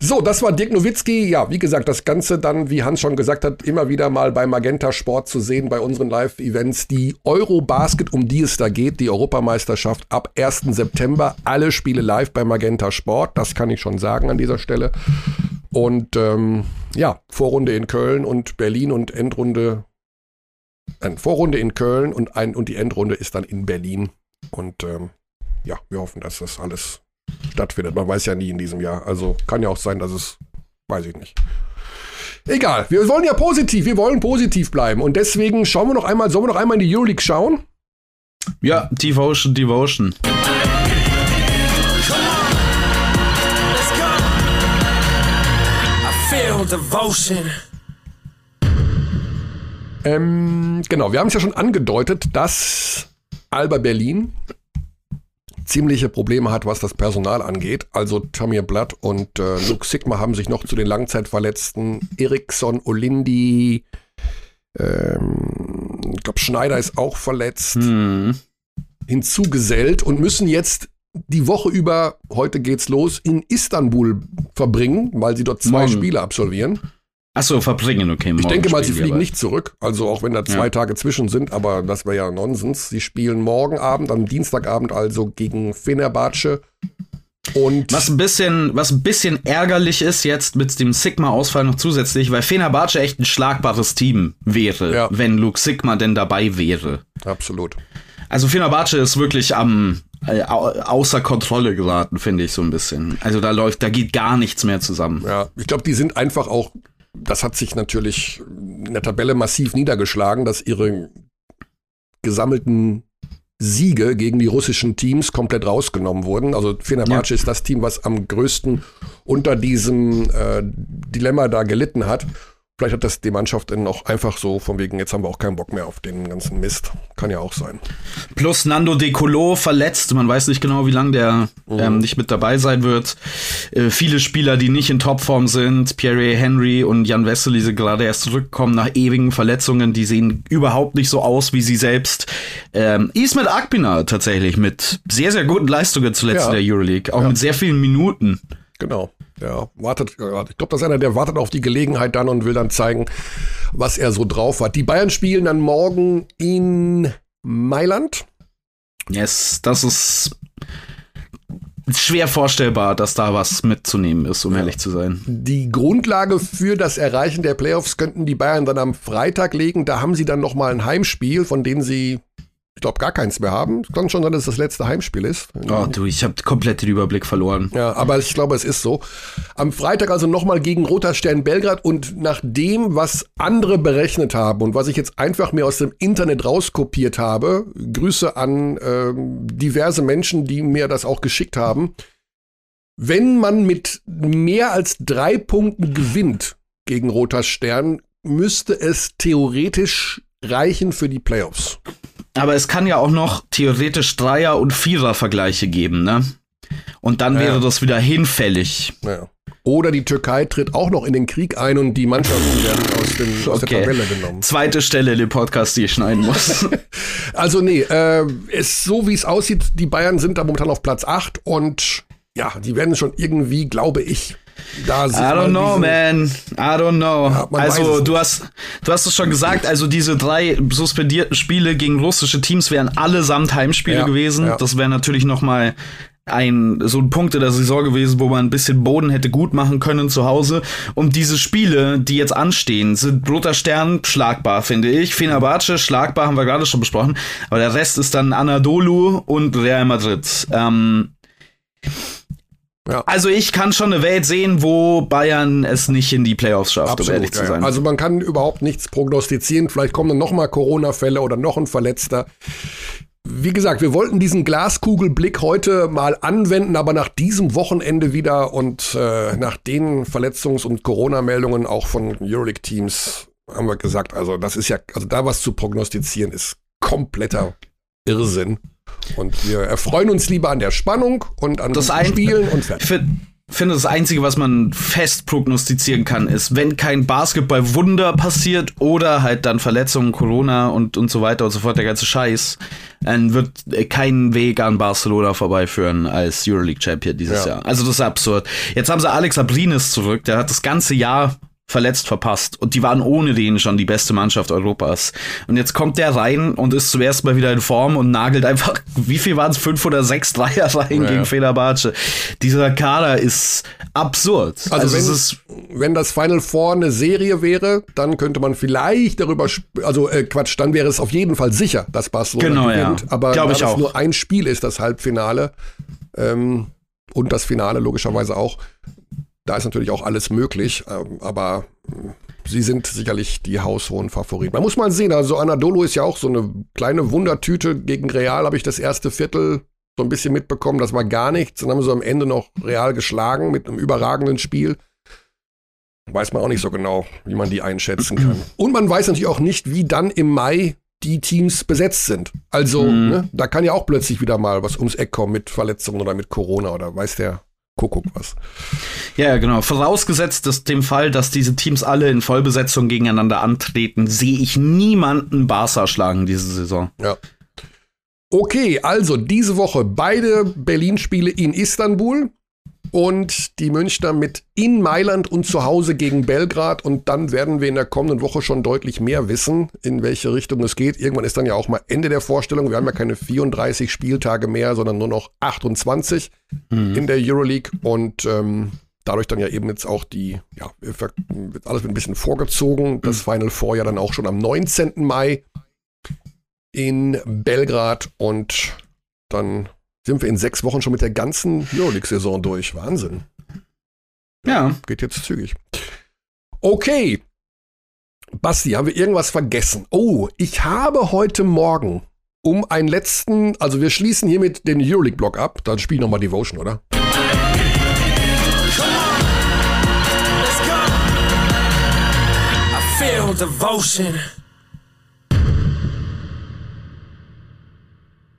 So, das war Dirk Nowitzki. Ja, wie gesagt, das Ganze dann, wie Hans schon gesagt hat, immer wieder mal bei Magenta Sport zu sehen, bei unseren Live-Events. Die Eurobasket, um die es da geht, die Europameisterschaft ab 1. September. Alle Spiele live bei Magenta Sport. Das kann ich schon sagen an dieser Stelle. Und ähm, ja, Vorrunde in Köln und Berlin und Endrunde. Äh, Vorrunde in Köln und, ein, und die Endrunde ist dann in Berlin. Und ähm, ja, wir hoffen, dass das alles stattfindet. Man weiß ja nie in diesem Jahr. Also kann ja auch sein, dass es, weiß ich nicht. Egal, wir wollen ja positiv, wir wollen positiv bleiben. Und deswegen schauen wir noch einmal, sollen wir noch einmal in die Euroleague schauen? Ja, Devotion, Devotion. Devotion. Ähm, genau, wir haben es ja schon angedeutet, dass Alba Berlin ziemliche Probleme hat, was das Personal angeht. Also Tamir Blatt und äh, Luke Sigma haben sich noch zu den Langzeitverletzten Eriksson, Olindi, ähm, ich glaube Schneider ist auch verletzt. Hm. hinzugesellt und müssen jetzt die Woche über, heute geht's los, in Istanbul verbringen, weil sie dort zwei Morgen. Spiele absolvieren. Achso, verbringen, okay. Ich denke mal, sie fliegen nicht zurück, also auch wenn da zwei Ja. Tage zwischen sind, aber das wäre ja Nonsens. Sie spielen morgen Abend, am Dienstagabend also gegen Fenerbahce und Was ein bisschen, was ein bisschen ärgerlich ist jetzt mit dem Sigma-Ausfall noch zusätzlich, weil Fenerbahce echt ein schlagbares Team wäre, Ja. wenn Luke Sigma denn dabei wäre. absolut. Also Fenerbahce ist wirklich am äh, au außer Kontrolle geraten, finde ich so ein bisschen. Also da läuft, da geht gar nichts mehr zusammen. Ja, ich glaube, die sind einfach auch, das hat sich natürlich in der Tabelle massiv niedergeschlagen, dass ihre gesammelten Siege gegen die russischen Teams komplett rausgenommen wurden. Also Fenerbahce ist das Team, was am größten unter diesem äh, Dilemma da gelitten hat. Vielleicht hat das die Mannschaft dann auch einfach so von wegen, jetzt haben wir auch keinen Bock mehr auf den ganzen Mist. Kann ja auch sein. Plus Nando De Colo verletzt. Man weiß nicht genau, wie lange der Mhm. ähm, nicht mit dabei sein wird. Äh, viele Spieler, die nicht in Topform sind, Pierre Henry und Jan Wessely sind gerade erst zurückgekommen nach ewigen Verletzungen. Die sehen überhaupt nicht so aus wie sie selbst. Ähm, Ismet Akbina tatsächlich mit sehr, sehr guten Leistungen zuletzt Ja. in der Euroleague. Auch Ja. mit sehr vielen Minuten. Genau. Der wartet, ich glaube, das ist einer, der wartet auf die Gelegenheit dann und will dann zeigen, was er so drauf hat. Die Bayern spielen dann morgen in Mailand. Yes, das ist schwer vorstellbar, dass da was mitzunehmen ist, um ehrlich zu sein. Die Grundlage für das Erreichen der Playoffs könnten die Bayern dann am Freitag legen. Da haben sie dann noch mal ein Heimspiel, von dem sie, glaube, gar keins mehr haben. Es kann schon sein, dass es das letzte Heimspiel ist. Oh, du, ich habe komplett den Überblick verloren. Ja, aber ich glaube, es ist so. Am Freitag also nochmal gegen Roter Stern Belgrad und nach dem, was andere berechnet haben und was ich jetzt einfach mir aus dem Internet rauskopiert habe, Grüße an ähm, diverse Menschen, die mir das auch geschickt haben. Wenn man mit mehr als drei Punkten gewinnt gegen Roter Stern, müsste es theoretisch reichen für die Playoffs. Aber es kann ja auch noch theoretisch Dreier- und Vierer-Vergleiche geben, ne? Und dann Ja. wäre das wieder hinfällig. Ja. Oder die Türkei tritt auch noch in den Krieg ein und die Mannschaften werden aus, dem, aus der Okay. Tabelle genommen. Zweite Stelle in dem Podcast, die ich schneiden muss. [laughs] Also nee, äh, es, so wie es aussieht, die Bayern sind da momentan auf Platz 8 und ja, die werden schon irgendwie, glaube ich, da I don't know, man. I don't know. Ja, also du hast, du hast es schon gesagt. Also diese drei suspendierten Spiele gegen russische Teams wären allesamt Heimspiele Ja, gewesen. ja. Das wäre natürlich noch mal ein so ein Punkt in der Saison gewesen, wo man ein bisschen Boden hätte gut machen können zu Hause. Und diese Spiele, die jetzt anstehen, sind Roter Stern schlagbar, finde ich. Fenerbahce schlagbar, haben wir gerade schon besprochen. Aber der Rest ist dann Anadolu und Real Madrid. Ähm, Ja. also ich kann schon eine Welt sehen, wo Bayern es nicht in die Playoffs schafft, um ehrlich Absolut, zu ja, sein. ja. Also man kann überhaupt nichts prognostizieren. Vielleicht kommen dann noch mal Corona-Fälle oder noch ein Verletzter. Wie gesagt, wir wollten diesen Glaskugelblick heute mal anwenden, aber nach diesem Wochenende wieder und äh, nach den Verletzungs- und Corona-Meldungen auch von Euroleague-Teams haben wir gesagt, also das ist ja, also da was zu prognostizieren ist kompletter Irrsinn. Und wir erfreuen uns lieber an der Spannung und an Das ein- Spielen und ich fertig. find, finde, das Einzige, was man fest prognostizieren kann, ist, wenn kein Basketball-Wunder passiert oder halt dann Verletzungen, Corona und, und so weiter und so fort, der ganze Scheiß, dann wird äh, kein Weg an Barcelona vorbeiführen als Euroleague-Champion dieses Ja. Jahr. Also das ist absurd. Jetzt haben sie Alex Abrines zurück, der hat das ganze Jahr verletzt verpasst und die waren ohne den schon die beste Mannschaft Europas. Und jetzt kommt der rein und ist zuerst mal wieder in Form und nagelt einfach, [laughs] wie viel waren es, fünf oder sechs Dreier rein Ja. gegen Fenerbahce. Dieser Kader ist absurd. Also, Also, es wenn, ist wenn das Final Four eine Serie wäre, dann könnte man vielleicht darüber, also äh, Quatsch, dann wäre es auf jeden Fall sicher, dass Barcelona Genau, gewinnt. ja. Aber Glaub da ich das nur ein Spiel ist, das Halbfinale ähm, und das Finale logischerweise auch, da ist natürlich auch alles möglich. Ähm, aber mh, sie sind sicherlich die haushohen Favoriten. Man muss mal sehen, also Anadolu ist ja auch so eine kleine Wundertüte. Gegen Real habe ich das erste Viertel so ein bisschen mitbekommen, das war gar nichts. Dann haben sie am Ende noch Real geschlagen mit einem überragenden Spiel. Weiß man auch nicht so genau, wie man die einschätzen kann. Und man weiß natürlich auch nicht, wie dann im Mai die Teams besetzt sind. Also, Mhm. ne, da kann ja auch plötzlich wieder mal was ums Eck kommen mit Verletzungen oder mit Corona oder weiß der Kuckuck was. Ja, genau. Vorausgesetzt dass dem Fall, dass diese Teams alle in Vollbesetzung gegeneinander antreten, sehe ich niemanden Barca schlagen diese Saison. Ja. Okay, also diese Woche beide Berlin-Spiele in Istanbul und die Münchner mit in Mailand und zu Hause gegen Belgrad. Und dann werden wir in der kommenden Woche schon deutlich mehr wissen, in welche Richtung es geht. Irgendwann ist dann ja auch mal Ende der Vorstellung. Wir haben ja keine 34 Spieltage mehr, sondern nur noch 28 in der Euroleague. Und ähm, dadurch dann ja eben jetzt auch die, ja, wird alles ein bisschen vorgezogen. Das Final Four ja dann auch schon am 19. Mai in Belgrad und dann sind wir in sechs Wochen schon mit der ganzen Euroleague-Saison durch. Wahnsinn. Ja. Geht jetzt zügig. Okay. Basti, haben wir irgendwas vergessen? Oh, ich habe heute Morgen um einen letzten, also wir schließen hiermit den Euroleague-Block ab. Dann spiel ich nochmal Devotion, oder? Let's go. I feel devotion.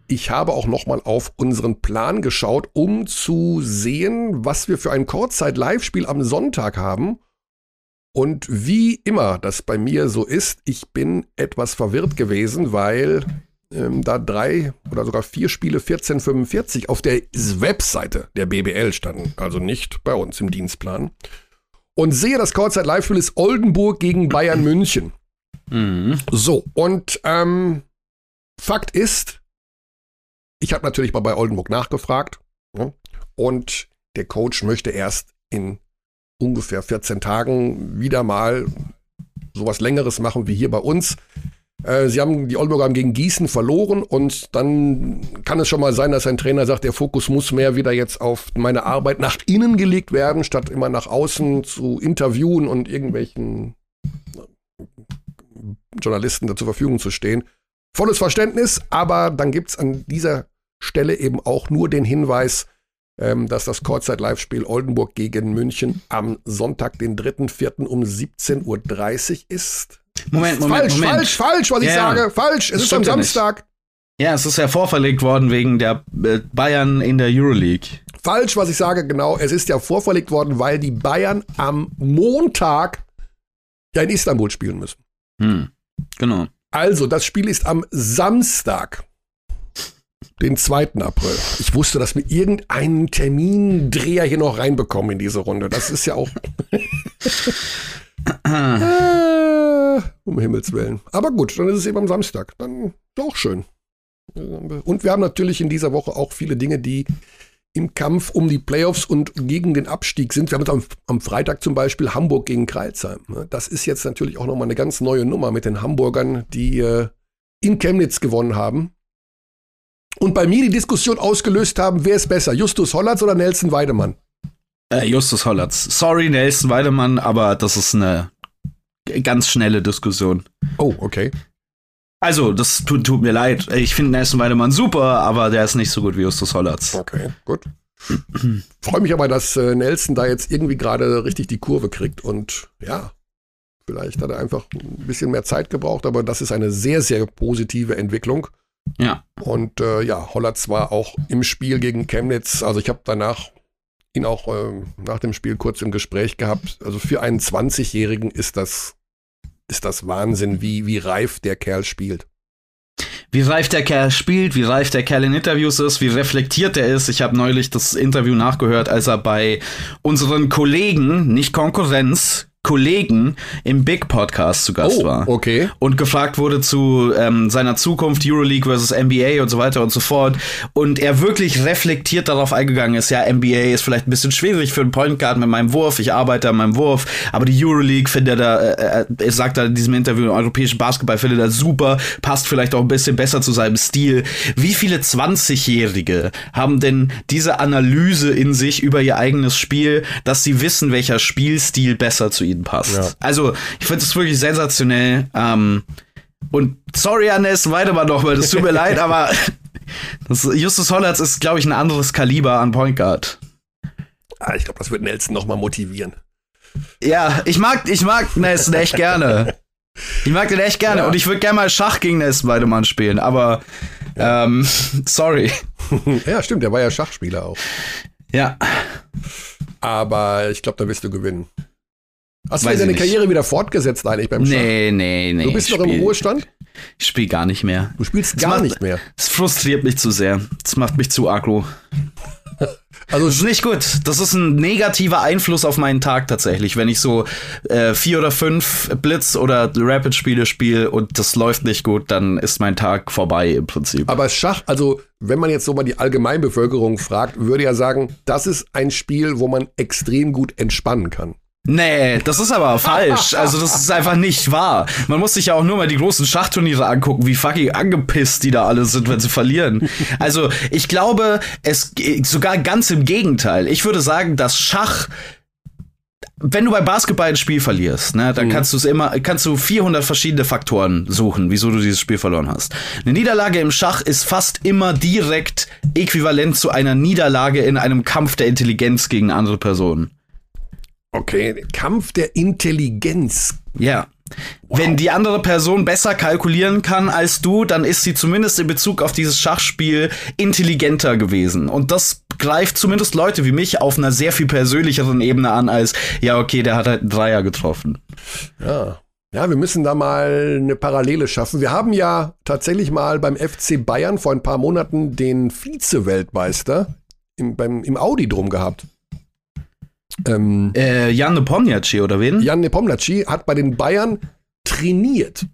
Ich habe auch nochmal auf unseren Plan geschaut, um zu sehen, was wir für ein Kurzzeit-Live-Spiel am Sonntag haben. Und wie immer das bei mir so ist, ich bin etwas verwirrt gewesen, weil ähm, da drei oder sogar vier Spiele 1445 auf der Webseite der BBL standen, also nicht bei uns im Dienstplan. Und sehe, das Kurzzeit-Live-Spiel ist Oldenburg gegen Bayern München. Mhm. So, und ähm, Fakt ist, ich habe natürlich mal bei Oldenburg nachgefragt ne? und der Coach möchte erst in ungefähr 14 Tagen wieder mal sowas Längeres machen wie hier bei uns. Äh, sie haben, die Oldenburger haben gegen Gießen verloren und dann kann es schon mal sein, dass ein Trainer sagt, der Fokus muss mehr wieder jetzt auf meine Arbeit nach innen gelegt werden, statt immer nach außen zu interviewen und irgendwelchen Journalisten da zur Verfügung zu stehen. Volles Verständnis, aber dann gibt's an dieser Stelle eben auch nur den Hinweis, ähm, dass das Kurzzeit-Live-Spiel Oldenburg gegen München am Sonntag, den 3.4. um 17.30 Uhr ist. Moment, Moment, falsch, Moment. falsch, falsch, was ich Ja, sage. Falsch. Es ist am ja nicht. Samstag. Ja, es ist ja vorverlegt worden wegen der äh, Bayern in der Euroleague. Falsch, was ich sage, genau. Es ist ja vorverlegt worden, weil die Bayern am Montag ja in Istanbul spielen müssen. Hm. Genau. Also, das Spiel ist am Samstag, den 2. April. Ich wusste, dass wir irgendeinen Termindreher hier noch reinbekommen in diese Runde. Das ist ja auch. äh, [laughs] um Himmels Willen. Aber gut, dann ist es eben am Samstag. Dann doch schön. Und wir haben natürlich in dieser Woche auch viele Dinge, die im Kampf um die Playoffs und gegen den Abstieg sind. Wir haben jetzt am, am Freitag zum Beispiel Hamburg gegen Kreilsheim. ne? Das ist jetzt natürlich auch nochmal eine ganz neue Nummer mit den Hamburgern, die äh, in Chemnitz gewonnen haben. Und bei mir die Diskussion ausgelöst haben, wer ist besser, Justus Hollatz oder Nelson Weidemann? Äh, Justus Hollatz. Sorry, Nelson Weidemann, aber das ist eine ganz schnelle Diskussion. Oh, okay. Also, das tut, tut mir leid. Ich finde Nelson Weidemann super, aber der ist nicht so gut wie Justus Hollatz. Okay, gut. Freue mich aber, dass äh, Nelson da jetzt irgendwie gerade richtig die Kurve kriegt und ja, vielleicht hat er einfach ein bisschen mehr Zeit gebraucht, aber das ist eine sehr, sehr positive Entwicklung. Ja. Und äh, ja, Hollatz war auch im Spiel gegen Chemnitz. Also ich habe danach ihn auch ähm, nach dem Spiel kurz im Gespräch gehabt. Also für einen 20-Jährigen ist das, ist das Wahnsinn, wie, wie reif der Kerl spielt. Wie reif der Kerl spielt, wie reif der Kerl in Interviews ist, wie reflektiert er ist. Ich habe neulich das Interview nachgehört, als er bei unseren Kollegen, nicht Konkurrenz, Kollegen im Big Podcast zu Gast war. okay. und gefragt wurde zu ähm, seiner Zukunft Euroleague versus NBA und so weiter und so fort und er wirklich reflektiert darauf eingegangen ist, ja, NBA ist vielleicht ein bisschen schwierig für einen Point Guard mit meinem Wurf, ich arbeite an meinem Wurf, aber die Euroleague findet er, äh, äh, er sagt da in diesem Interview, europäischen Basketball findet er super, passt vielleicht auch ein bisschen besser zu seinem Stil. Wie viele 20-Jährige haben denn diese Analyse in sich über ihr eigenes Spiel, dass sie wissen, welcher Spielstil besser zu ihnen passt? Ja. Also, ich finde es wirklich sensationell. Ähm, und sorry an Nelson Weidemann nochmal, das tut mir [laughs] leid, aber das, Justus Hollatz ist, glaube ich, ein anderes Kaliber an Point Guard. Ah, ich glaube, das wird Nelson nochmal motivieren. Ja, ich mag, ich mag Nelson echt gerne. Ich mag den echt gerne Ja. und ich würde gerne mal Schach gegen Nelson Weidemann spielen, aber ähm, sorry. [laughs] ja, stimmt, der war ja Schachspieler auch. Ja, Aber ich glaube, da wirst du gewinnen. Hast du deine. Karriere wieder fortgesetzt eigentlich beim Schach? nee, nee, nee. Du bist noch im Ruhestand? Ich spiele gar nicht mehr. Du spielst gar macht- nicht mehr. Es frustriert mich zu sehr. Es macht mich zu aggro. [laughs] Also Das ist nicht gut. Das ist ein negativer Einfluss auf meinen Tag tatsächlich, wenn ich so äh, vier oder fünf Blitz- oder Rapid-Spiele spiele und das läuft nicht gut, dann ist mein Tag vorbei im Prinzip. Aber Schach, also wenn man jetzt so mal die Allgemeinbevölkerung fragt, würde ja sagen, das ist ein Spiel, wo man extrem gut entspannen kann. Nee, das ist aber falsch. Also das ist einfach nicht wahr. Man muss sich ja auch nur mal die großen Schachturniere angucken, wie fucking angepisst die da alle sind, wenn sie verlieren. Also ich glaube, es sogar ganz im Gegenteil. Ich würde sagen, dass Schach wenn du bei Basketball ein Spiel verlierst, ne, dann kannst du es immer, kannst du 400 verschiedene Faktoren suchen, wieso du dieses Spiel verloren hast. Eine Niederlage im Schach ist fast immer direkt äquivalent zu einer Niederlage in einem Kampf der Intelligenz gegen andere Personen. Okay, Kampf der Intelligenz. Ja. Wenn die andere Person besser kalkulieren kann als du, dann ist sie zumindest in Bezug auf dieses Schachspiel intelligenter gewesen. Und das greift zumindest Leute wie mich auf einer sehr viel persönlicheren Ebene an als, ja, okay, der hat halt einen Dreier getroffen. Ja. Ja, wir müssen da mal eine Parallele schaffen. Wir haben ja tatsächlich mal beim FC Bayern vor ein paar Monaten den Vize-Weltmeister im, beim, im Audi drum gehabt. Ähm, Äh, Jan Nepomniachtchi oder wen? Jan Nepomniachtchi hat bei den Bayern trainiert.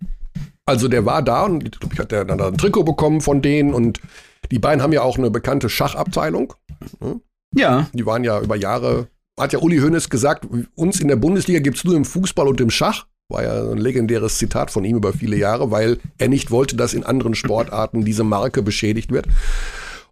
Also der war da und ich glaube, ich hatte dann ein Trikot bekommen von denen und die Bayern haben ja auch eine bekannte Schachabteilung. Ja. Die waren ja über Jahre, hat ja Uli Hoeneß gesagt, uns in der Bundesliga gibt's nur im Fußball und im Schach. War ja ein legendäres Zitat von ihm über viele Jahre, weil er nicht wollte, dass in anderen Sportarten diese Marke beschädigt wird.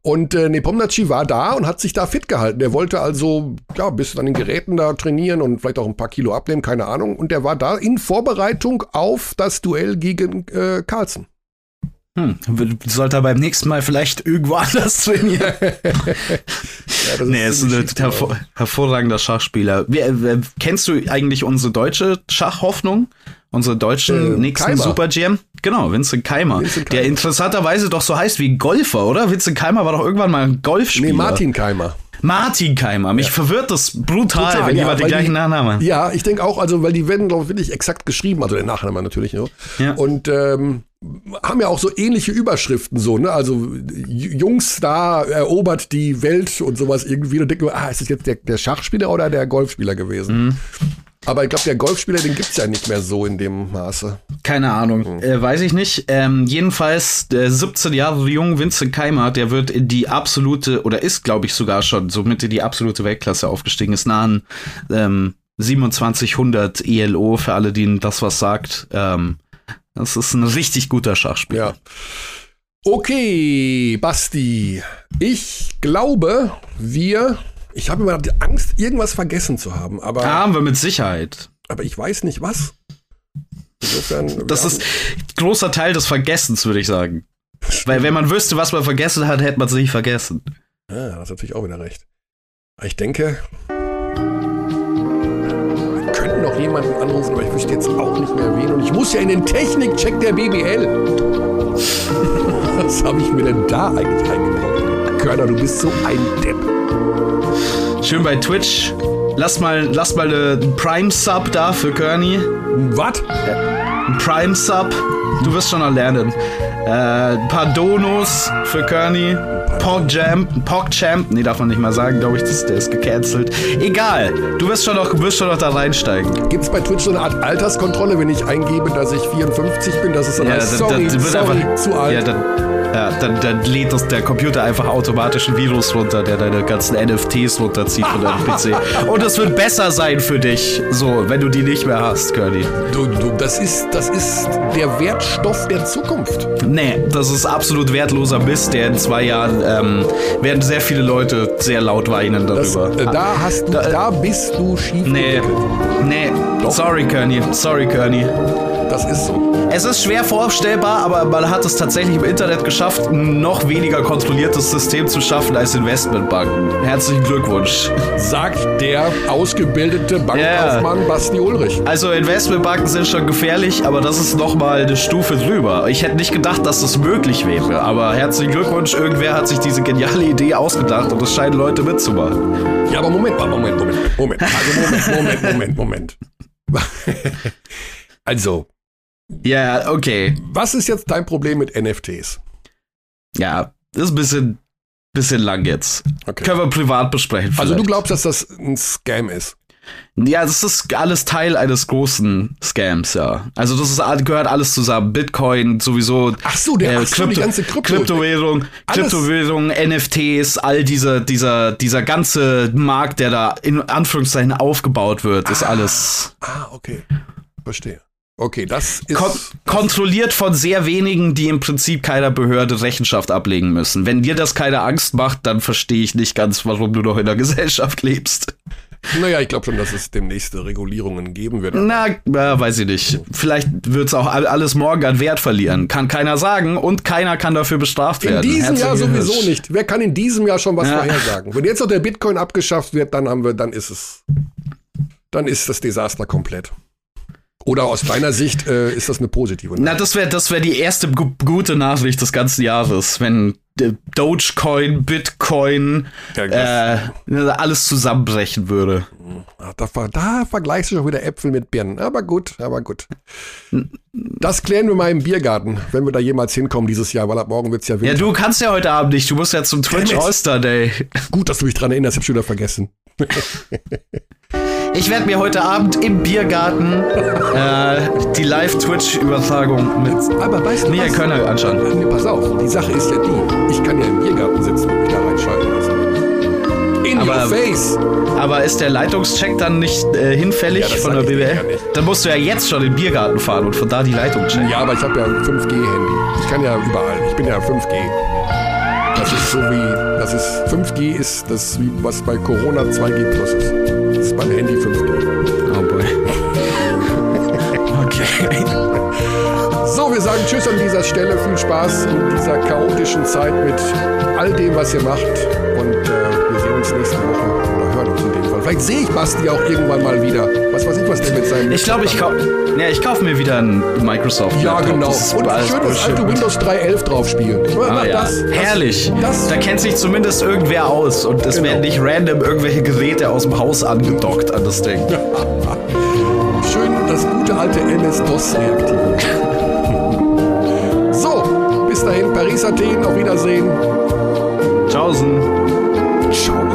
Und äh, Nepomniachtchi war da und hat sich da fit gehalten. Der wollte also ja bis an den Geräten da trainieren und vielleicht auch ein paar Kilo abnehmen, keine Ahnung. Und der war da in Vorbereitung auf das Duell gegen äh, Carlsen. Hm. Sollte er beim nächsten Mal vielleicht irgendwo [laughs] anders trainieren? [laughs] Ja, nee, ist ein hervor hervorragender Schachspieler. Wie, äh, kennst du eigentlich unsere deutsche Schachhoffnung? Unsere deutschen Äh, nächsten Keimer. Super GM? Genau, Vincent Keimer. Vincent Der Keimer. interessanterweise doch so heißt wie Golfer, oder? Vincent Keimer war doch irgendwann mal ein Golfspieler. Nee, Martin Keimer. Martin Keimer. Mich verwirrt das brutal, Total, wenn ja, jemand den gleichen die- Nachnamen hat. Ja, ich denke auch, also, weil die werden, glaube ich, wirklich exakt geschrieben, also der Nachname natürlich, ne? Ja. Und ähm, haben ja auch so ähnliche Überschriften, so, ne? Also Jungstar erobert die Welt und sowas irgendwie. Und denke ah, ist das jetzt der, der Schachspieler oder der Golfspieler gewesen? Mhm. Aber ich glaube, der Golfspieler, den gibt's ja nicht mehr so in dem Maße. Keine Ahnung, äh, weiß ich nicht. Ähm, jedenfalls, der 17 Jahre junge Vincent Keimer, der wird in die absolute, oder ist, glaube ich, sogar schon somit in die absolute Weltklasse aufgestiegen, ist nah an ähm, 2700 ELO, für alle, denen das was sagt. Ähm, das ist ein richtig guter Schachspieler. Ja. Okay, Basti. Ich glaube, wir. Ich habe immer die Angst, irgendwas vergessen zu haben, aber, Da haben wir mit Sicherheit. aber ich weiß nicht was. Insofern. Das ist großer Teil des Vergessens, würde ich sagen. Weil wenn man wüsste, was man vergessen hat, hätte man es nicht vergessen. ja, das ist natürlich auch wieder recht. Aber ich denke. Wir könnten noch jemanden anrufen, aber ich wüsste jetzt auch nicht mehr wen. Und ich muss ja in den Technikcheck der BBL. [laughs] Was habe ich mir denn da eigentlich eingebaut? Körner, du bist so ein Depp. Schön bei Twitch. Lass mal, lass mal einen Prime-Sub da für Kearney. Was? Ein Prime-Sub. Du wirst schon noch lernen. Äh, ein paar Donos für Kearney. PogChamp, PogChamp, nee, darf man nicht mal sagen, glaube ich, das, der ist gecancelt. Egal, du wirst schon noch, wirst schon noch da reinsteigen. Gibt es bei Twitch so eine Art Alterskontrolle, wenn ich eingebe, dass ich 54 bin? Das ist dann heißt, sorry, dann sorry, zu alt. Ja, dann, ja, dann, dann lädt das der Computer einfach automatisch ein Virus runter, der deine ganzen NFTs runterzieht von deinem PC. Und es wird besser sein für dich, so, wenn du die nicht mehr hast, Curly. du, du, das, ist, das ist der Wertstoff der Zukunft. Nee, das ist absolut wertloser Mist, der in zwei Jahren ähm, werden sehr viele Leute sehr laut weinen Das, darüber. äh, da, hast du, Da, äh, da bist du schief nee, entwickelt. nee, Doch. sorry, Kearney, sorry, Kearney. Das ist so. Es ist schwer vorstellbar, aber man hat es tatsächlich im Internet geschafft, ein noch weniger kontrolliertes System zu schaffen als Investmentbanken. Herzlichen Glückwunsch. Sagt der ausgebildete Bankkaufmann Basti Ulrich. Also Investmentbanken sind schon gefährlich, aber das ist noch mal eine Stufe drüber. Ich hätte nicht gedacht, dass das möglich wäre, aber herzlichen Glückwunsch, irgendwer hat sich diese geniale Idee ausgedacht und es scheinen Leute mitzumachen. Ja, aber Moment Moment, Moment, Moment. Also Moment, Moment, Moment, Moment. [laughs] Also, Ja, okay. was ist jetzt dein Problem mit NFTs? Ja, das ist ein bisschen, bisschen lang jetzt. Okay. Können wir privat besprechen. Also du vielleicht. glaubst, dass das ein Scam ist? Ja, das ist alles Teil eines großen Scams, ja. Also das ist, gehört alles zusammen. Bitcoin sowieso. Ach so, der- ach so, die ganze Krypto- Kryptowährung, Alles- Kryptowährung, NFTs, all diese, dieser, dieser ganze Markt, der da in Anführungszeichen aufgebaut wird, ist alles Ah, okay. Verstehe. Okay, das ist. kon kontrolliert von sehr wenigen, die im Prinzip keiner Behörde Rechenschaft ablegen müssen. Wenn dir das keine Angst macht, dann verstehe ich nicht ganz, warum du noch in der Gesellschaft lebst. naja, ich glaube schon, dass es demnächst Regulierungen geben wird. Na, ja, weiß ich nicht. Vielleicht wird's auch all- alles morgen an Wert verlieren. Kann keiner sagen und keiner kann dafür bestraft In werden. diesem Jahr Herzlichen sowieso nicht. Wer kann in diesem Jahr schon was Ja. vorhersagen? Wenn jetzt noch der Bitcoin abgeschafft wird, dann haben wir, dann ist es, dann ist das Desaster komplett. Oder aus deiner Sicht äh, ist das eine positive Na, das wäre das wär die erste gu gute Nachricht des ganzen Jahres, wenn äh, Dogecoin, Bitcoin, äh, alles zusammenbrechen würde. Ach, Da, da vergleichst du schon wieder Äpfel mit Birnen. Aber gut, aber gut. Das klären wir mal im Biergarten, wenn wir da jemals hinkommen dieses Jahr, weil ab morgen wird's ja Ja, winter. du kannst ja heute Abend nicht, du musst ja zum Twitch. All-Star Day. Gut, dass du mich dran erinnerst, ich hab schon wieder vergessen. [laughs] Ich werde mir heute Abend im Biergarten äh, die Live-Twitch-Übertragung mit Aber weißt du Nia was? Kölner anschauen. Nee, pass auf, die Sache ist ja die, ich kann ja im Biergarten sitzen und mich da reinschalten lassen. In Aber- your face. Aber ist der Leitungscheck dann nicht äh, hinfällig Ja, von der BWL? ja. Dann musst du ja jetzt schon in den Biergarten fahren und von da die Leitung checken. Ja, aber ich habe ja ein 5G-Handy. Ich kann ja überall. Ich bin ja 5G. Das ist so wie, das ist, 5G ist das, wie was bei Corona 2G plus ist. Ist beim Handy 5G. Oh boy. [laughs] okay. So, wir sagen Tschüss an dieser Stelle. Viel Spaß in dieser chaotischen Zeit mit all dem, was ihr macht. Und äh, wir sehen uns nächste Woche Vielleicht sehe ich Basti auch irgendwann mal wieder. Was weiß ich, was der mit seinem. Ich glaube, ich, kau ja, ich kaufe mir wieder einen Microsoft. Ja, Laptop. genau. Das Und alles schön das Bullshit. alte Windows 3.11 drauf spielen. Ah, ja. das, das, Herrlich. Das, da kennt sich zumindest irgendwer aus und es Genau. werden nicht random irgendwelche Geräte aus dem Haus angedockt an das Ding. [laughs] Schön das gute alte MS-DOS reaktivieren. [laughs] so, bis dahin, Paris, Athen, auf Wiedersehen. Tschaußen. Ciao.